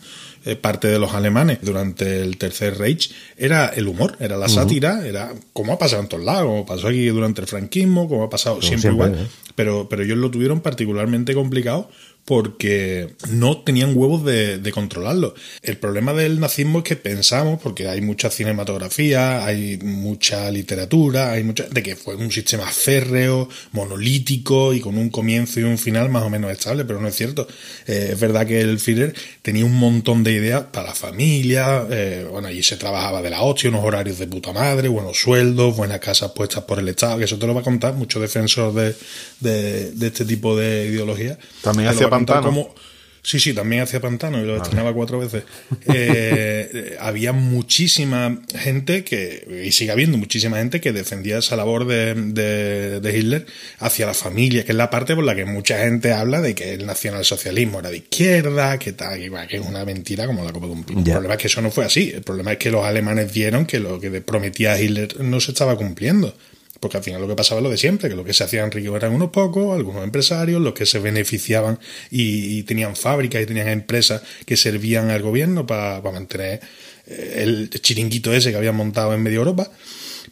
parte de los alemanes durante el Tercer Reich era el humor, era la sátira, era como ha pasado en todos lados, como pasó aquí durante el franquismo, como ha pasado siempre, siempre, igual. ¿eh? Pero, pero ellos lo tuvieron particularmente complicado porque no tenían huevos de, de controlarlo. El problema del nazismo es que pensamos, porque hay mucha cinematografía, hay mucha literatura, hay mucha, de que fue un sistema férreo, monolítico y con un comienzo y un final más o menos estable, pero no es cierto. Eh, es verdad que el Führer tenía un montón de ideas para la familia, eh, bueno, allí se trabajaba de la hostia, unos horarios de puta madre, buenos sueldos, buenas casas puestas por el Estado, que eso te lo va a contar mucho defensor de, de, de este tipo de ideología. También hacía pantano. como- Sí, sí, también hacía pantano y lo estrenaba cuatro veces. Eh, había muchísima gente que, y sigue habiendo muchísima gente que defendía esa labor de, de- de Hitler hacia la familia, que es la parte por la que mucha gente habla de que el nacionalsocialismo era de izquierda, que tal, que, que es una mentira como la copa de un pino. El problema es que eso no fue así. El problema es que los alemanes vieron que lo que prometía Hitler no se estaba cumpliendo. Porque al final lo que pasaba es lo de siempre, que lo que se hacían ricos eran unos pocos, algunos empresarios, los que se beneficiaban y, tenían fábricas y tenían empresas que servían al gobierno para mantener eh, el chiringuito ese que habían montado en media Europa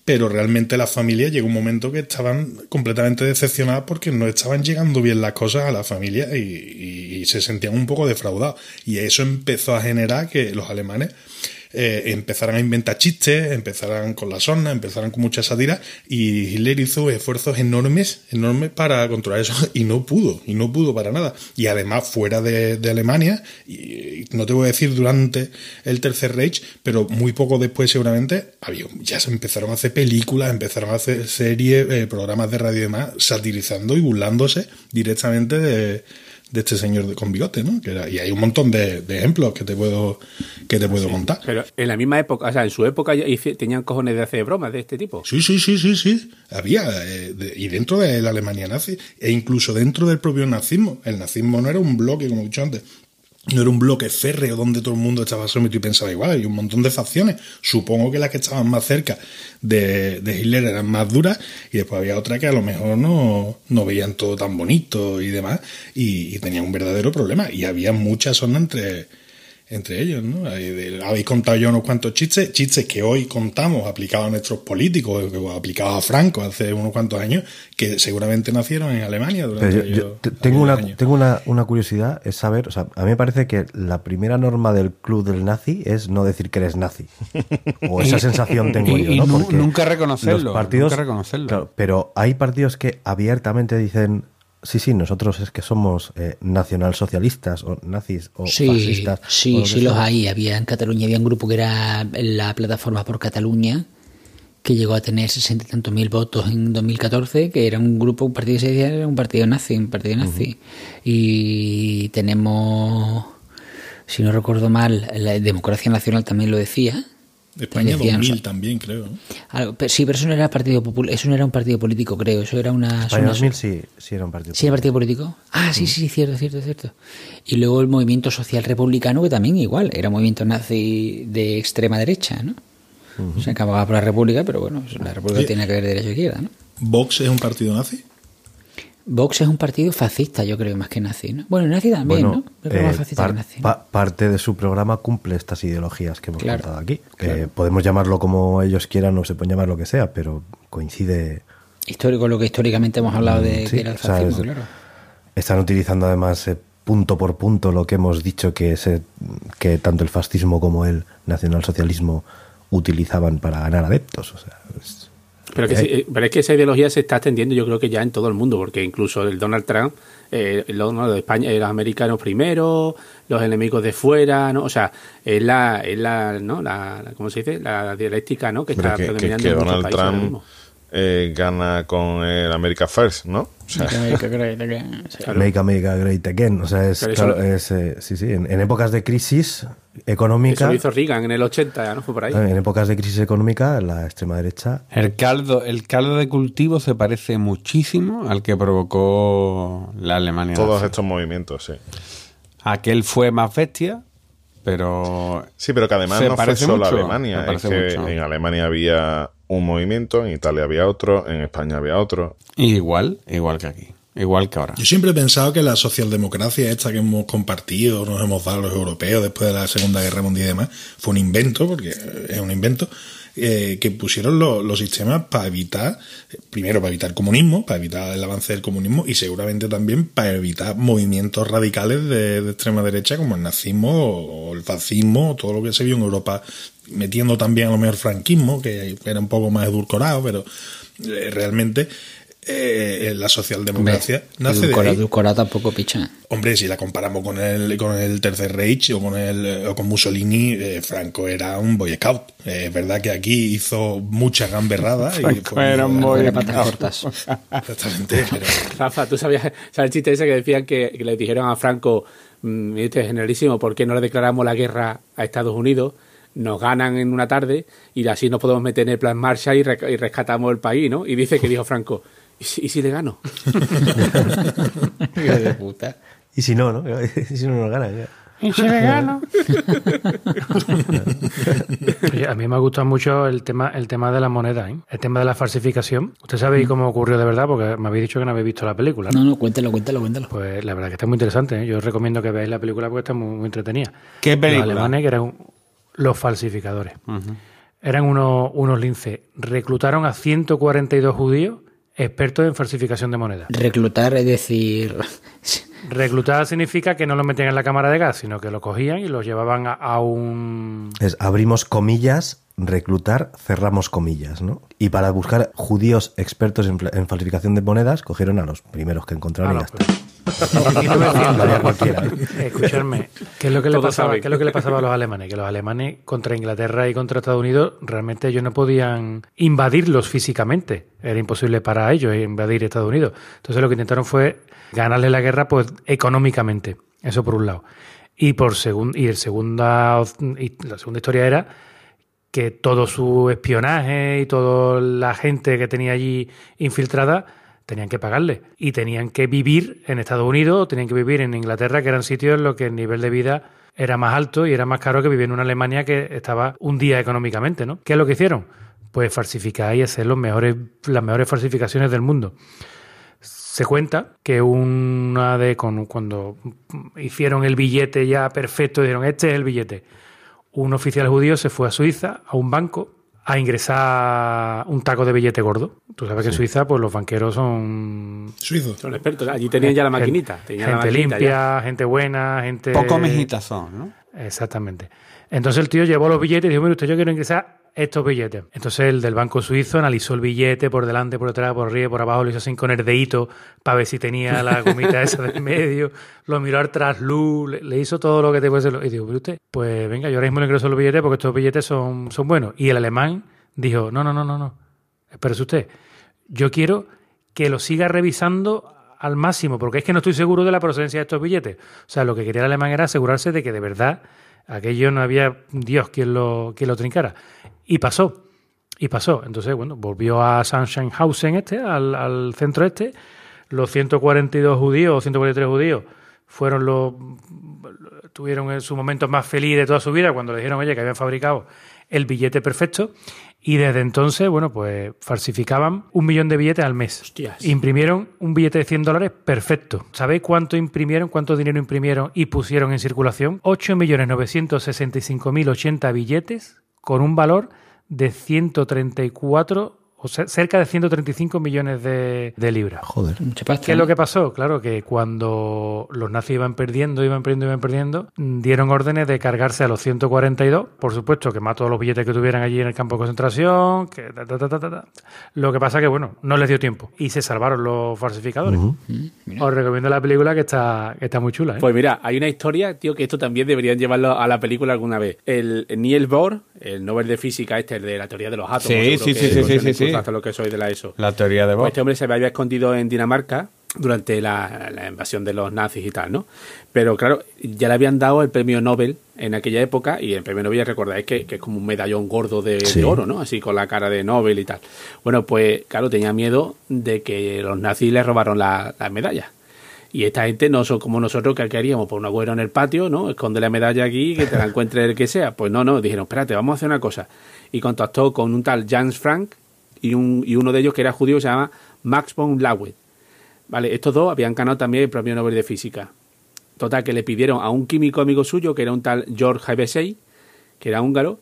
pero realmente las familias llegó un momento que estaban completamente decepcionadas porque no estaban llegando bien las cosas a la familia y- y se sentían un poco defraudados. Y eso empezó a generar que los alemanes eh, empezaran a inventar chistes, empezaran con la sorna, empezaran con mucha sátira y Hitler hizo esfuerzos enormes, enormes para controlar eso y no pudo, y no pudo para nada. Y además fuera de, Alemania, no te voy a decir durante el Tercer Reich, pero muy poco después seguramente había, ya se empezaron a hacer películas, empezaron a hacer series, eh, programas de radio y demás, satirizando y burlándose directamente de, de este señor con bigote, ¿no? Que era- y hay un montón de, de ejemplos que te puedo, que te puedo contar. Pero en la misma época, o sea, en su época tenían cojones de hacer bromas de este tipo. Sí, sí, sí, sí, sí. Había, eh, de- y dentro de la Alemania nazi, e incluso dentro del propio nazismo. El nazismo no era un bloque, como he dicho antes, no era un bloque férreo donde todo el mundo estaba sometido y pensaba igual. Hay un montón de facciones. Supongo que las que estaban más cerca de, de Hitler eran más duras, y después había otras que a lo mejor no, no veían todo tan bonito y demás, y, y tenían un verdadero problema. Y había mucha zona entre entre ellos, ¿no? Habéis contado ya unos cuantos chistes, chistes que hoy contamos aplicados a nuestros políticos, o aplicados a Franco hace unos cuantos años, que seguramente nacieron en Alemania Pero durante yo, yo te- tengo una, años. tengo una, una curiosidad, es saber, o sea, a mí me parece que la primera norma del club del nazi es no decir que eres nazi. O esa sensación tengo Y- yo, ¿no? Porque nunca reconocerlo, los partidos- nunca reconocerlo. claro, pero hay partidos que abiertamente dicen, sí, sí, nosotros es que somos eh, nacionalsocialistas o nazis o Sí, fascistas. o sí, lo sí los sea. hay. Había en Cataluña, había un grupo que era la plataforma por Cataluña, que llegó a tener sesenta y tantos mil votos en 2014, que era un grupo, un partido que se decía era un partido nazi, un partido nazi. Y tenemos, si no recuerdo mal, la Democracia Nacional también lo decía. España decían- 2000 también, creo. ¿no? Algo- pero sí, pero eso no era partido popul- eso no era un partido político, creo. Eso era una. España una- 2000 sí, sí era un partido. ¿Sí, era partido político? Ah, sí, sí, cierto, cierto, cierto. Y luego el movimiento social republicano, que también igual, era un movimiento nazi de extrema derecha, ¿no? Se acababa por la República, pero bueno, la República Sí. tiene que ver derecha izquierda, ¿no? ¿Vox es un partido nazi? Vox es un partido fascista, yo creo, más que nazi, ¿no? Bueno, nazi también, Bueno, ¿no? Eh, par- que nazi. ¿no? pa- parte de su programa cumple estas ideologías que hemos Claro, contado aquí. Eh, podemos llamarlo como ellos quieran o se pueden llamar lo que sea, pero coincide. Histórico, lo que históricamente hemos hablado de Mm, sí, que era el o sea, fascismo, es- claro. Están utilizando además eh, punto por punto lo que hemos dicho que, se, que tanto el fascismo como el nacionalsocialismo utilizaban para ganar adeptos. O sea, es- Pero, que Eh, sí, eh, pero es que esa ideología se está extendiendo yo creo que ya en todo el mundo, porque incluso el Donald Trump, eh, lo, no, lo de España, eh, los americanos primero, los enemigos de fuera, ¿no? O sea, es la, es la, ¿no? La, ¿cómo se dice? La dialéctica, ¿no? Que está que, predominando que en Donald países ahora Trump mismo. Eh, gana con el America First, ¿no? O sea, Claro. Make America Great Again. O sea, es, eso claro, lo- es, eh, sí, sí, en, en épocas de crisis Eso económica, lo hizo Reagan en el 80, ¿no? Fue por ahí. en épocas de crisis económica, la extrema derecha El caldo, el caldo de cultivo se parece muchísimo al que provocó la Alemania. todos nazi. estos movimientos, sí. Aquel fue más bestia, pero Sí, pero que además no fue solo mucho, Alemania. Es parece que mucho. en Alemania había un movimiento, en Italia había otro, en España había otro. igual, igual que aquí, igual que ahora. Yo siempre he pensado que la socialdemocracia esta que hemos compartido, nos hemos dado los europeos después de la Segunda Guerra Mundial y demás, fue un invento, porque es un invento, eh, que pusieron lo- los sistemas para evitar, eh, primero para evitar el comunismo, para evitar el avance del comunismo y seguramente también para evitar movimientos radicales de, extrema derecha como el nazismo o el fascismo o todo lo que se vio en Europa, metiendo también a lo mejor franquismo, que era un poco más edulcorado, pero eh, realmente eh, la socialdemocracia nace de ahí. tampoco picha. Hombre, si la comparamos con el, con el Tercer Reich o con, el, o con Mussolini, eh, Franco era un boy scout. Eh, es verdad que aquí hizo muchas gamberradas. y Franco fue- era un boy Era patas cortas. Exactamente. pero- Rafa, tú sabías, ¿sabes el chiste ese que decían que, que le dijeron a Franco, mm, este generalísimo, ¿por qué no le declaramos la guerra a Estados Unidos? Nos ganan en una tarde y así nos podemos meter en el plan Marshall y, re- y rescatamos el país, ¿no? Y dice que dijo Franco, ¿y si, y si le gano? Hijo de puta. Y si no, ¿no? Y si no nos ganan, ya. Y soy vegano. Oye, a mí me ha gustado mucho el tema, el tema de la moneda, ¿eh? el tema de la falsificación. ¿Usted sabe cómo ocurrió de verdad? Porque me habéis dicho que no habéis visto la película. ¿no? No, no, cuéntelo, cuéntelo, cuéntelo. Pues la verdad que está muy interesante. ¿eh? Yo os recomiendo que veáis la película porque está muy, muy entretenida. ¿Qué Los película? alemanes, que eran los falsificadores. Eran unos, unos linces. Reclutaron a 142 judíos expertos en falsificación de moneda. Reclutar es decir. Reclutar significa que no lo metían en la cámara de gas, sino que lo cogían y lo llevaban a, a un... Es abrimos comillas, reclutar, cerramos comillas, ¿no? Y para buscar judíos expertos en, fla- en falsificación de monedas, cogieron a los primeros que encontraron Ah, y no, ya está. pues- Y no me entiendo. Lo haría cualquiera. Escuchadme, ¿qué es lo que le pasaba? ¿Qué es lo que le pasaba a los alemanes? Que los alemanes contra Inglaterra y contra Estados Unidos realmente ellos no podían invadirlos físicamente. Era imposible para ellos invadir Estados Unidos. Entonces lo que intentaron fue ganarle la guerra pues económicamente. Eso por un lado. Y por segun- y el segunda y la segunda historia era que todo su espionaje y toda la gente que tenía allí infiltrada tenían que pagarle y tenían que vivir en Estados Unidos o tenían que vivir en Inglaterra, que eran sitios en los que el nivel de vida era más alto y era más caro que vivir en una Alemania que estaba un día económicamente, ¿no? ¿Qué es lo que hicieron? Pues falsificar y hacer las mejores falsificaciones del mundo. Se cuenta que una de con- cuando hicieron el billete ya perfecto, dijeron este es el billete. Un oficial judío se fue a Suiza, a un banco, a ingresar un taco de billete gordo. Tú sabes que en Suiza, pues los banqueros son Suizo. Son expertos. Allí tenían ya la maquinita. Tenían la gente maquinita limpia, ya. gente buena, gente Poco mejitas son, ¿no? Exactamente. Entonces el tío llevó los billetes y dijo, mire usted, yo quiero ingresar estos billetes. Entonces el del banco suizo analizó el billete por delante, por detrás, por arriba, por abajo, lo hizo así con el dedito para ver si tenía la gomita esa del medio, lo miró al trasluz, le, le hizo todo lo que te puede hacer. Y dijo, mire usted, pues venga, yo ahora mismo le ingreso los billetes porque estos billetes son, son buenos. Y el alemán dijo, no, no, no, no, no, espérese usted, yo quiero que lo siga revisando al máximo, porque es que no estoy seguro de la procedencia de estos billetes. O sea, lo que quería el alemán era asegurarse de que de verdad aquello no había Dios quien lo, quien lo trincara. Y pasó. Y pasó. Entonces, bueno, volvió a Sachsenhausen este, al, al centro este. Los 142 judíos o 143 judíos fueron los tuvieron en su momento más feliz de toda su vida cuando le dijeron, oye, que habían fabricado el billete perfecto. Y desde entonces, bueno, pues falsificaban un millón de billetes al mes. Hostias. Imprimieron un billete de 100 dólares perfecto. ¿Sabéis cuánto imprimieron, cuánto dinero imprimieron y pusieron en circulación? 8.965.080 billetes con un valor de 134, o sea, cerca de 135 millones de, de libras. Joder. Mucha pasta, ¿Qué es lo que pasó? Claro que cuando los nazis iban perdiendo, iban perdiendo, iban perdiendo, mm, dieron órdenes de cargarse a los 142. Por supuesto, que todos los billetes que tuvieran allí en el campo de concentración. Que ta, ta, ta, ta, ta, ta. Lo que pasa que, bueno, no les dio tiempo. Y se salvaron los falsificadores. Os recomiendo la película que está, que está muy chula. ¿eh? Pues mira, hay una historia, tío, que esto también deberían llevarlo a la película alguna vez. El Niels Bohr, el Nobel de Física este, el de la teoría de los átomos. Sí, sí, sí, sí, sí. Incluso lo que soy de la ESO. La teoría de Pues Bob. este hombre se había escondido en Dinamarca durante la, la invasión de los nazis y tal, ¿no? Pero claro, ya le habían dado el premio Nobel en aquella época y el premio Nobel, recordáis que, que es como un medallón gordo de, oro, ¿no? Así con la cara de Nobel y tal. Bueno, pues claro, tenía miedo de que los nazis le robaron la- las medallas. Y esta gente no son como nosotros que queríamos por un agüero en el patio, ¿no? Esconde la medalla aquí, que te la encuentre el que sea. Pues no, no, dijeron, espérate, vamos a hacer una cosa. Y contactó con un tal Jans Frank y, un, y uno de ellos que era judío se llama Max von Laue. Vale, estos dos habían ganado también el premio Nobel de Física. Total, que le pidieron a un químico amigo suyo, que era un tal George Hevesey, que era húngaro,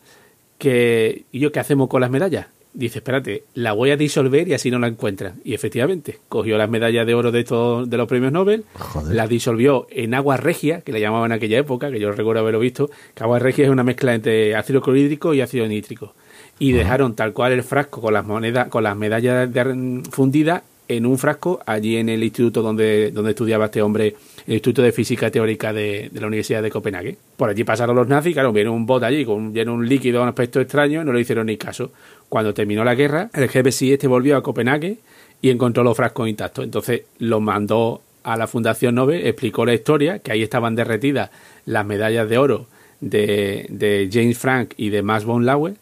que, ¿y yo qué hacemos con las medallas? Dice, espérate, la voy a disolver y así no la encuentran. Y efectivamente, cogió las medallas de oro de, estos, de los premios Nobel, Joder. las disolvió en agua regia, que la llamaban en aquella época, que yo recuerdo haberlo visto, que agua regia es una mezcla entre ácido clorhídrico y ácido nítrico. Y dejaron tal cual el frasco con las monedas, con las medallas de- fundidas en un frasco allí en el instituto donde, donde estudiaba este hombre, el Instituto de Física Teórica de, de la Universidad de Copenhague. Por allí pasaron los nazis, claro, vieron un bote allí con lleno un líquido a un aspecto extraño, no le hicieron ni caso. Cuando terminó la guerra, el GBC este volvió a Copenhague y encontró los frascos intactos. Entonces los mandó a la Fundación Nobel, explicó la historia, que ahí estaban derretidas las medallas de oro de, de James Frank y de Max von Laue,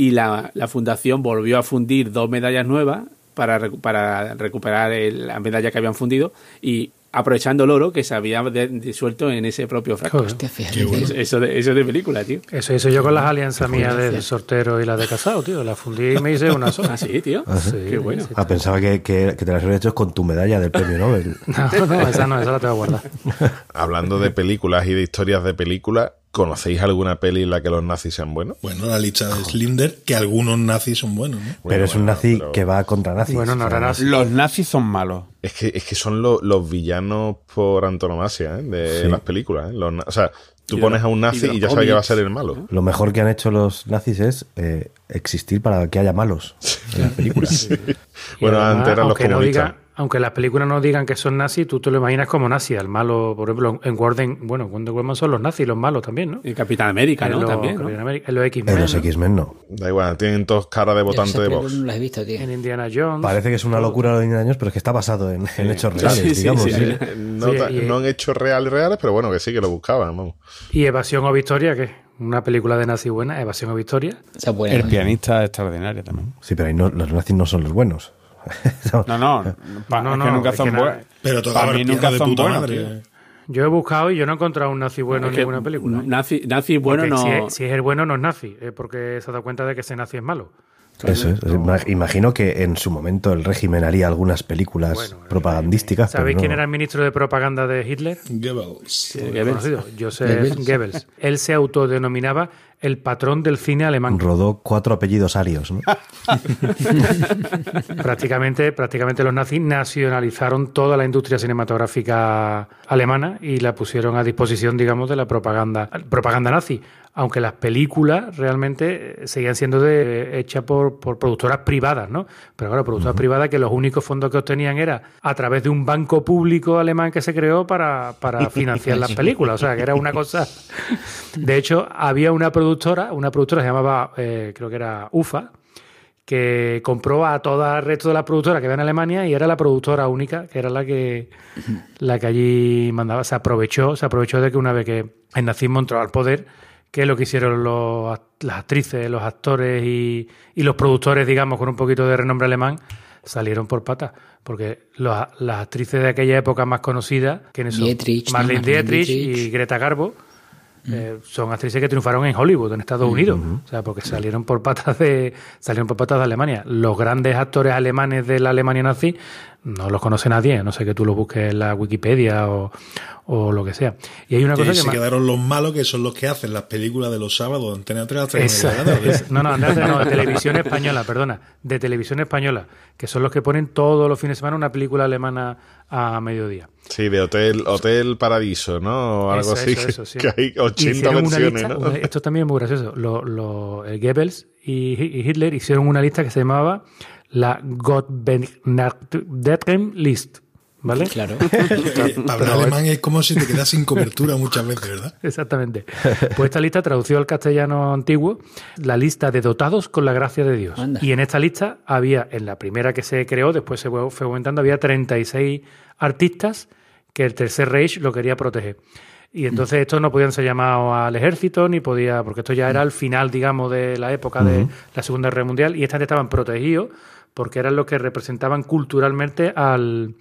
y la, la fundación volvió a fundir dos medallas nuevas para, recu- para recuperar el- la medalla que habían fundido y aprovechando el oro que se había disuelto en ese propio frasco. Joder. Hostia, fíjate. Qué bueno. Eso, eso de, eso de película, tío. Eso hice yo con las alianzas mías de, de sortero y las de casado, tío. Las fundí y me hice una sola. Ah, sí, tío. Sí, Qué bueno. Ah, pensaba que, que, que te las habías hecho con tu medalla del premio Nobel. No, no, esa no, esa la tengo guardada. Hablando de películas y de historias de películas, ¿conocéis alguna peli en la que los nazis sean buenos? Bueno, la lista de Slinder, que algunos nazis son buenos, ¿no? pero es un bueno, nazi pero- que va contra nazis. Bueno, no. Los nazis son malos. Es que, es que son lo- los villanos por antonomasia ¿eh? de Sí. las películas. ¿eh? Los o sea, tú Y pones a un nazi y, ya sabes que va a ser el malo. Lo mejor que han hecho los nazis es eh, existir para que haya malos en las películas. Bueno, además, antes eran los aunque no comunistas. diga- aunque las películas no digan que son nazis, tú te lo imaginas como nazi. Al malo, por ejemplo, en Warden, bueno, Wonder Woman son los nazis, los malos también, ¿no? Y Capitán América, En ¿no? los, También, ¿no? Capitán América- en los X-Men. En los. X-Men no. Da igual, tienen todos cara de votante de Vox. No las he visto, tío. En Indiana Jones. Parece que es una locura los 10 años, pero es que está basado en, en hechos reales, Sí, sí, digamos. sí, sí. sí. No, y- no han hecho reales, reales, pero bueno, que sí, que lo buscaban, vamos. Y Evasión o Victoria, que es una película de nazi buena, Evasión o Victoria. Es buena. El ¿no? pianista extraordinario también. Sí, pero ahí no- los nazis no son los buenos. No, no, No, es no, que nunca son buenos. Pero Para mí nunca de son puta buenos. madre. Yo he buscado y yo no he encontrado un nazi bueno Es en ninguna película. Nazi, nazi bueno Porque no. si, es, si es el bueno, no es nazi, es porque se ha dado cuenta de que ese nazi es malo. Eso es. Ima- Imagino que en su momento el régimen haría algunas películas Bueno, propagandísticas. ¿Sabéis no- quién era el ministro de propaganda de Hitler? Goebbels. Goebbels. Conocido, Joseph Goebbels. Él se autodenominaba el patrón del cine alemán. Rodó cuatro apellidos arios, ¿no? prácticamente, prácticamente los nazis nacionalizaron toda la industria cinematográfica alemana y la pusieron a disposición, digamos, de la propaganda, propaganda nazi. Aunque las películas realmente eh, seguían siendo de, hechas por, por productoras privadas, ¿no? Pero claro, productoras privadas que los únicos fondos que obtenían era a través de un banco público alemán que se creó para, para financiar las películas. O sea, que era una cosa. De hecho, había una productora, una productora que se llamaba, eh, creo que era UFA, que compró a todo el resto de las productoras que había en Alemania y era la productora única, que era la que, la que allí mandaba. Se aprovechó, se aprovechó de que una vez que el nazismo entró al poder, que es lo que hicieron los, las actrices, los actores y, y los productores, digamos, con un poquito de renombre alemán, salieron por patas. Porque los- las actrices de aquella época más conocidas, que son Dietrich, ¿no? Marlene Marlene Dietrich, Dietrich. y Greta Garbo, eh, son actrices que triunfaron en Hollywood, en Estados Unidos. O sea, porque salieron por patas de salieron por patas de Alemania. Los grandes actores alemanes de la Alemania nazi no los conoce nadie, no sé que tú los busques en la Wikipedia o, o lo que sea. Y hay una cosa que se ma- quedaron los malos, que son los que hacen las películas de los sábados Antena 3 hasta que no, no, Andrés, no, de televisión española, perdona, de televisión española, que son los que ponen todos los fines de semana una película alemana a mediodía. Sí, de Hotel, Hotel Paradiso, ¿no? O algo Eso, así, eso, que, eso, sí. que hay 80 Hicieron una versiones, lista- ¿no? una- esto también es muy gracioso. Lo, lo- el Goebbels y, y Hitler hicieron una lista que se llamaba la Gottbegnadeten List. ¿Vale? Claro. Para hablar alemán es como si te quedas sin cobertura muchas veces, ¿verdad? Exactamente. Pues esta lista, traducido al castellano antiguo, la lista de dotados con la gracia de Dios. Anda. Y en esta lista había, en la primera que se creó, después se fue aumentando, había 36 artistas que el Tercer Reich lo quería proteger. Y entonces estos no podían ser llamados al ejército, ni podía, porque esto ya era el final, digamos, de la época de la Segunda Guerra Mundial, y esta gente estaban protegidos porque eran los que representaban culturalmente al,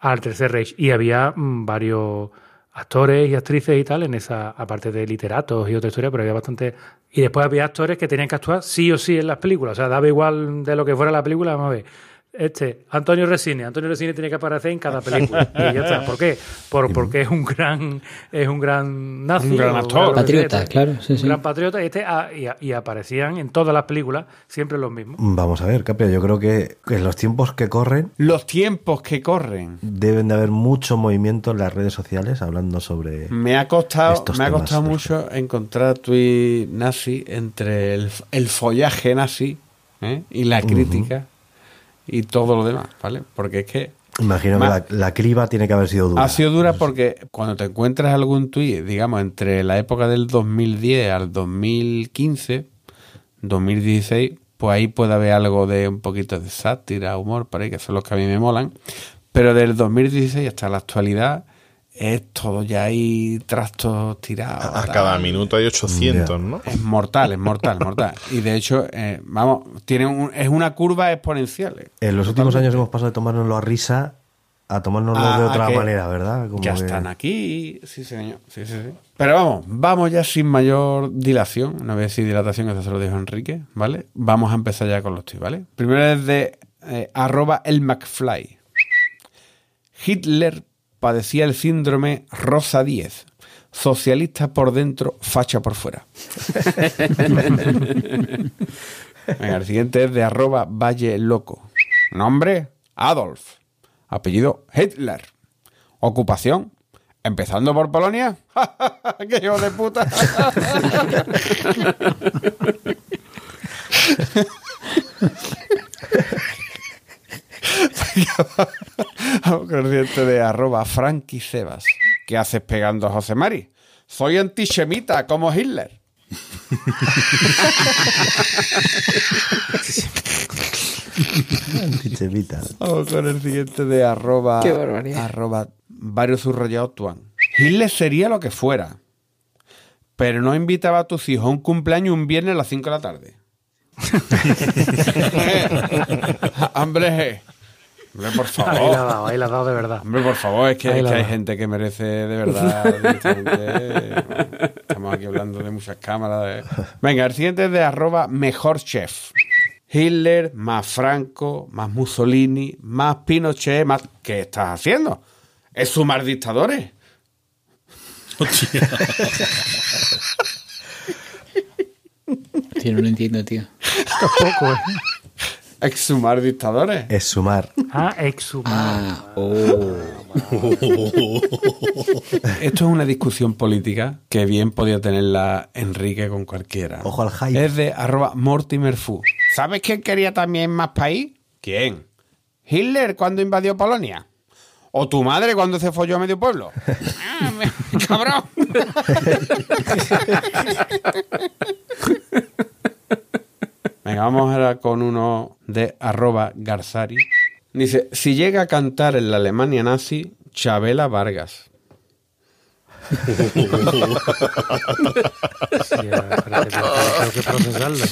al Tercer Reich. Y había mm, varios actores y actrices y tal en esa, aparte de literatos y otra historia, pero había bastante. Y después había actores que tenían que actuar sí o sí en las películas. O sea, daba igual de lo que fuera la película, vamos a ver. Este, Antonio Resine. Antonio Resine tiene que aparecer en cada película. y ya está. ¿Por qué? Por, porque es un gran, es un gran nazi. Un gran actor. Patriota, sea, claro, sí, un sí. gran patriota. Y, este, ah, y, y aparecían en todas las películas siempre los mismos. Vamos a ver, Capria, yo creo que en los tiempos que corren Los tiempos que corren. deben de haber mucho movimiento en las redes sociales hablando sobre... Me ha costado, Estos me ha costado mucho encontrar tuit nazi entre el, el follaje nazi ¿eh? y la crítica y todo lo demás, ¿vale? Porque es que Imagino que la, la criba tiene que haber sido dura. ha sido dura porque cuando te encuentras algún tuit, digamos, entre la época del 2010 al 2015, 2016, pues ahí puede haber algo de un poquito de sátira, humor, por ahí, que son los que a mí me molan. Pero del 2016 hasta la actualidad es todo ya hay trastos tirados. A tal. cada minuto hay 800, Ya. ¿no? Es mortal, es mortal, mortal. Y de hecho, eh, vamos, tiene un- es una curva exponencial. eh. En los últimos años hemos pasado de tomárnoslo a risa a tomárnoslo A- de otra que manera, ¿verdad? Como ya que- están aquí. Sí, señor. Sí, sí, sí. Pero vamos, vamos ya sin mayor dilación. No voy a decir dilatación, que eso se lo dijo Enrique, ¿vale? Vamos a empezar ya con los tweets, ¿vale? Primero es de eh, arroba el McFly. Hitler padecía el síndrome Rosa 10. Socialista por dentro, facha por fuera. Venga, el siguiente es de arroba Valle Loco. Nombre, Adolf. Apellido, Hitler. Ocupación, empezando por Polonia. ¡Qué hijo de puta! Vamos con el siguiente de arroba Frankie Sebas. ¿Qué haces pegando a José Mari? Soy antisemita como Hitler. Antisemita. Vamos con el siguiente de arroba. Qué barbaridad. Arroba varios subrayados tuan. Hitler sería lo que fuera. Pero no invitaba a tus hijos a un cumpleaños un viernes a las 5 de la tarde. Hombre, hombre, por Ahí la ha favor. dado, ahí la ha dado de verdad. Hombre, por favor, es que, es hay gente que merece de verdad. Estamos aquí hablando de muchas cámaras. de- Venga, el siguiente es de arroba mejor chef. Hitler, más Franco, más Mussolini, más Pinochet, más... ¿Qué estás haciendo? ¿Es sumar dictadores? Hostia. Tío, no lo entiendo, tío. Tampoco, ¿eh? ¿Exhumar dictadores? Es sumar. Ah, exhumar. Ah, oh. Esto es una discusión política que bien podía tenerla Enrique con cualquiera. Ojo al hype. Es de arroba Mortimer Fu. ¿Sabes quién quería también más país? ¿Quién? ¿Hitler cuando invadió Polonia? ¿O tu madre cuando se folló a medio pueblo? Ah, me- ¡Cabrón! Venga, vamos ahora con uno de arroba Garzari. Dice, si llega a cantar en la Alemania nazi, Chabela Vargas. Tengo que procesarlo.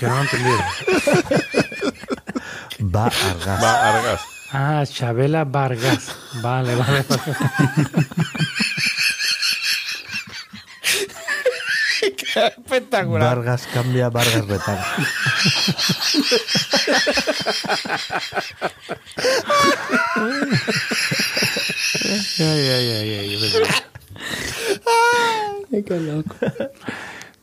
Yo no lo he entendido. Va a gas. Va, Argas. Ah, Chabela Vargas. Vale, vale, vale. Espectacular. Vargas cambia, Vargas repara. Ay, ay, ay, ay, qué loco.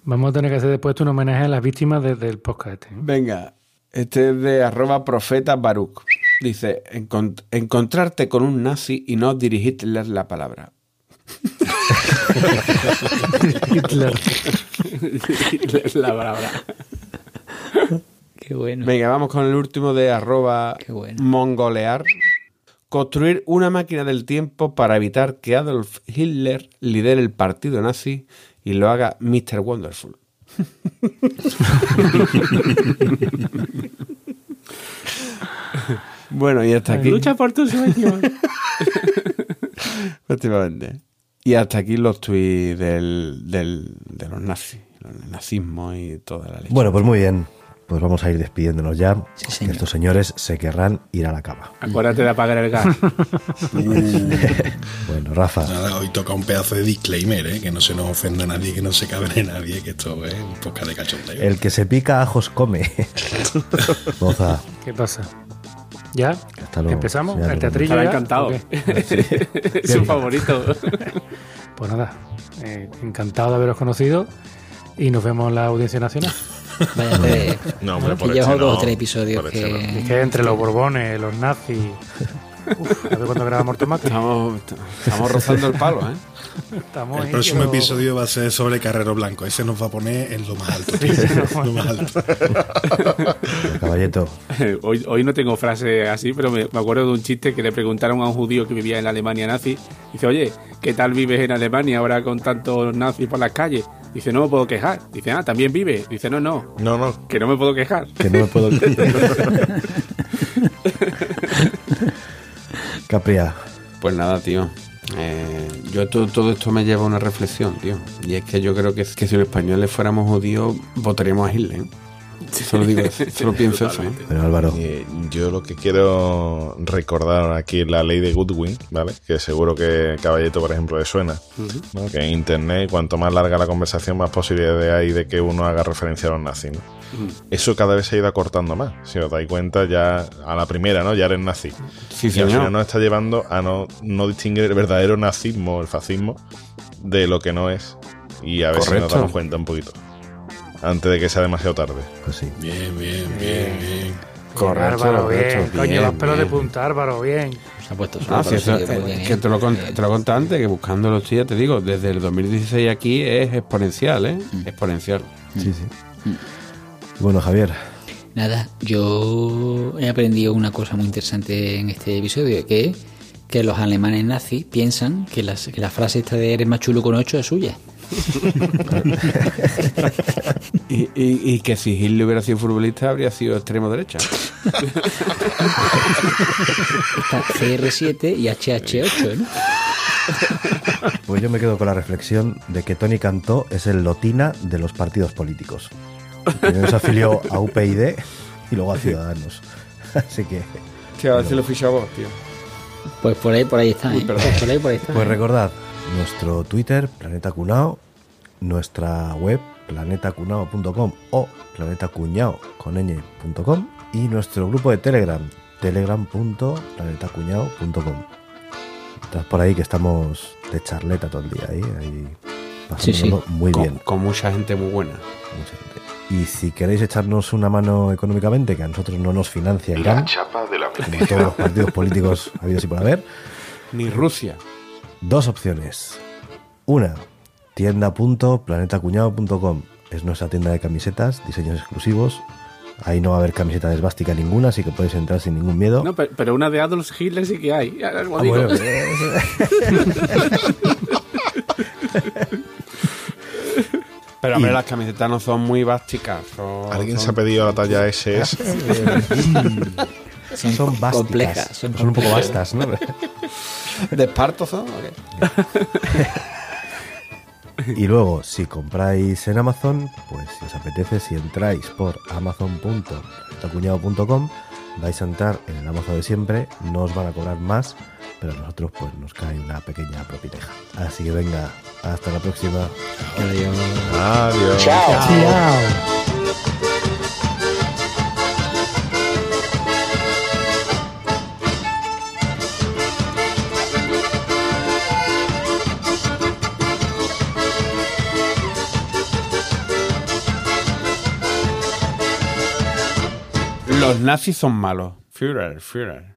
Vamos a tener que hacer después un homenaje a las víctimas de- del podcast. este, ¿eh? Venga, este es de arroba profeta Baruch. Dice, "Encont- encontrarte con un nazi y no dirigirle la palabra. Hitler. la palabra. Qué bueno. Venga, vamos con el último de arroba Qué bueno. mongolear. Construir una máquina del tiempo para evitar que Adolf Hitler lidere el partido nazi y lo haga Mr. Wonderful. bueno, y hasta aquí. Lucha por tus sueños. Efectivamente. Y hasta aquí los tweets del, del- de los nazis, el nazismo y toda la leche. Bueno, pues muy bien. Pues vamos a ir despidiéndonos ya. Sí, señor. estos señores se querrán ir a la cama. Acuérdate de apagar el gas. Bueno, Rafa, Nada, hoy toca un pedazo de disclaimer, ¿eh? que no se nos ofenda a nadie, que no se cabre nadie, que esto es un poco de cachondeo. el que se pica ajos come. ¿Qué pasa? ¿Ya? Hasta luego. ¿Empezamos? Ya ¿El lo teatrillo Estará encantado. Es su favorito. Pues nada, eh, encantado de haberos conocido y nos vemos en la Audiencia Nacional. Vaya, que, No, hombre, que por llevamos este dos o no, tres episodios este Es que... que entre los borbones, los nazis... Uf, a ver cuándo grabamos tomate. Estamos, estamos rozando el palo, ¿eh? Estamos El próximo episodio va a ser sobre Carrero Blanco. Ese nos va a poner en lo más alto. lo más alto. Caballeto. Hoy, hoy no tengo frase así, pero me, me acuerdo de un chiste que le preguntaron a un judío que vivía en la Alemania nazi. Dice, oye, ¿qué tal vives en Alemania ahora con tantos nazis por las calles? Dice, no me puedo quejar. Dice, ah, ¿también vive? Dice, no, no, No, no. que no me puedo quejar. Que no me puedo. Capria. Pues nada, tío. Yo todo, todo esto me lleva a una reflexión, tío. Y es que yo creo que, que si los españoles fuéramos judíos, votaríamos a Hitler. ¿eh? Solo digo eso, solo pienso eso. Eh, yo lo que quiero recordar aquí es la ley de Goodwin, ¿vale? Que seguro que Caballeto, por ejemplo, le suena. ¿no? Que en Internet, cuanto más larga la conversación, más posibilidades hay de que uno haga referencia a los nazis, ¿no? Eso cada vez se ha ido acortando más. Si os dais cuenta, ya a la primera, ¿no? Ya eres nazi. Sí, y al final nos está llevando a no, no distinguir el verdadero nazismo, el fascismo, de lo que no es. Y a ver si nos damos cuenta un poquito. Antes de que sea demasiado tarde. pues sí. Bien, bien, bien, bien. Correcto, Álvaro, bien. correcto, Coño, bien, los pelos de punta, Álvaro, bien. Se ha puesto Ah, sí, eso, eh, que te lo, con- Eh, te lo conté antes, que buscando los días, te digo, desde el 2016 aquí es exponencial, ¿eh? Exponencial. Sí, sí. Bueno, Javier, Nada, yo he aprendido una cosa muy interesante en este episodio, que es que los alemanes nazis piensan que, las- que la frase esta de eres más chulo con ocho es suya. Y, y- y que si Hitler hubiera sido futbolista, habría sido extremo derecha. Está CR7 y HH8, ¿no? pues yo me quedo con la reflexión de que Tony Cantó es el lotina de los partidos políticos. Primero se afilió a UPyD y luego a Ciudadanos. Así que, Tío, a ver si lo ficha vos, tío. Pues por ahí, por ahí está, ¿eh? Por ahí, por ahí está. pues recordad, nuestro Twitter, Planeta Cunao, nuestra web, planetacunao.com o planetacuñao con ñ.com y nuestro grupo de Telegram, telegram.planetacuñao.com. Estás por ahí que estamos de charleta todo el día ahí, ahí Sí, sí. pasándolo muy Con, bien. con mucha gente muy buena. mucha gente. Y si queréis echarnos una mano económicamente, que a nosotros no nos financia La Irán, chapa de la como todos los partidos políticos habidos y por haber, Ni Rusia. Dos opciones. Una, tienda.planetacuñado.com. Es nuestra tienda de camisetas, diseños exclusivos. Ahí no va a haber camiseta de esvástica ninguna, así que podéis entrar sin ningún miedo. No, pe- pero una de Adolf Hitler sí que hay. Ya, Ah, digo. bueno, Pero hombre, las camisetas no son muy básicas. son- ¿Alguien son- se ha pedido la talla SS? Son, son básicas. complejas. Son, Son, un poco vastas, ¿no? ¿De esparto son? o qué? Y luego, si compráis en Amazon, pues si os apetece, si entráis por amazon.planetacuñado.com, vais a entrar en el Amazon de siempre, no os van a cobrar más, pero a nosotros pues nos cae una pequeña propineja. Así que venga, hasta la próxima. Adiós. Los nazis son malos. Führer, Führer.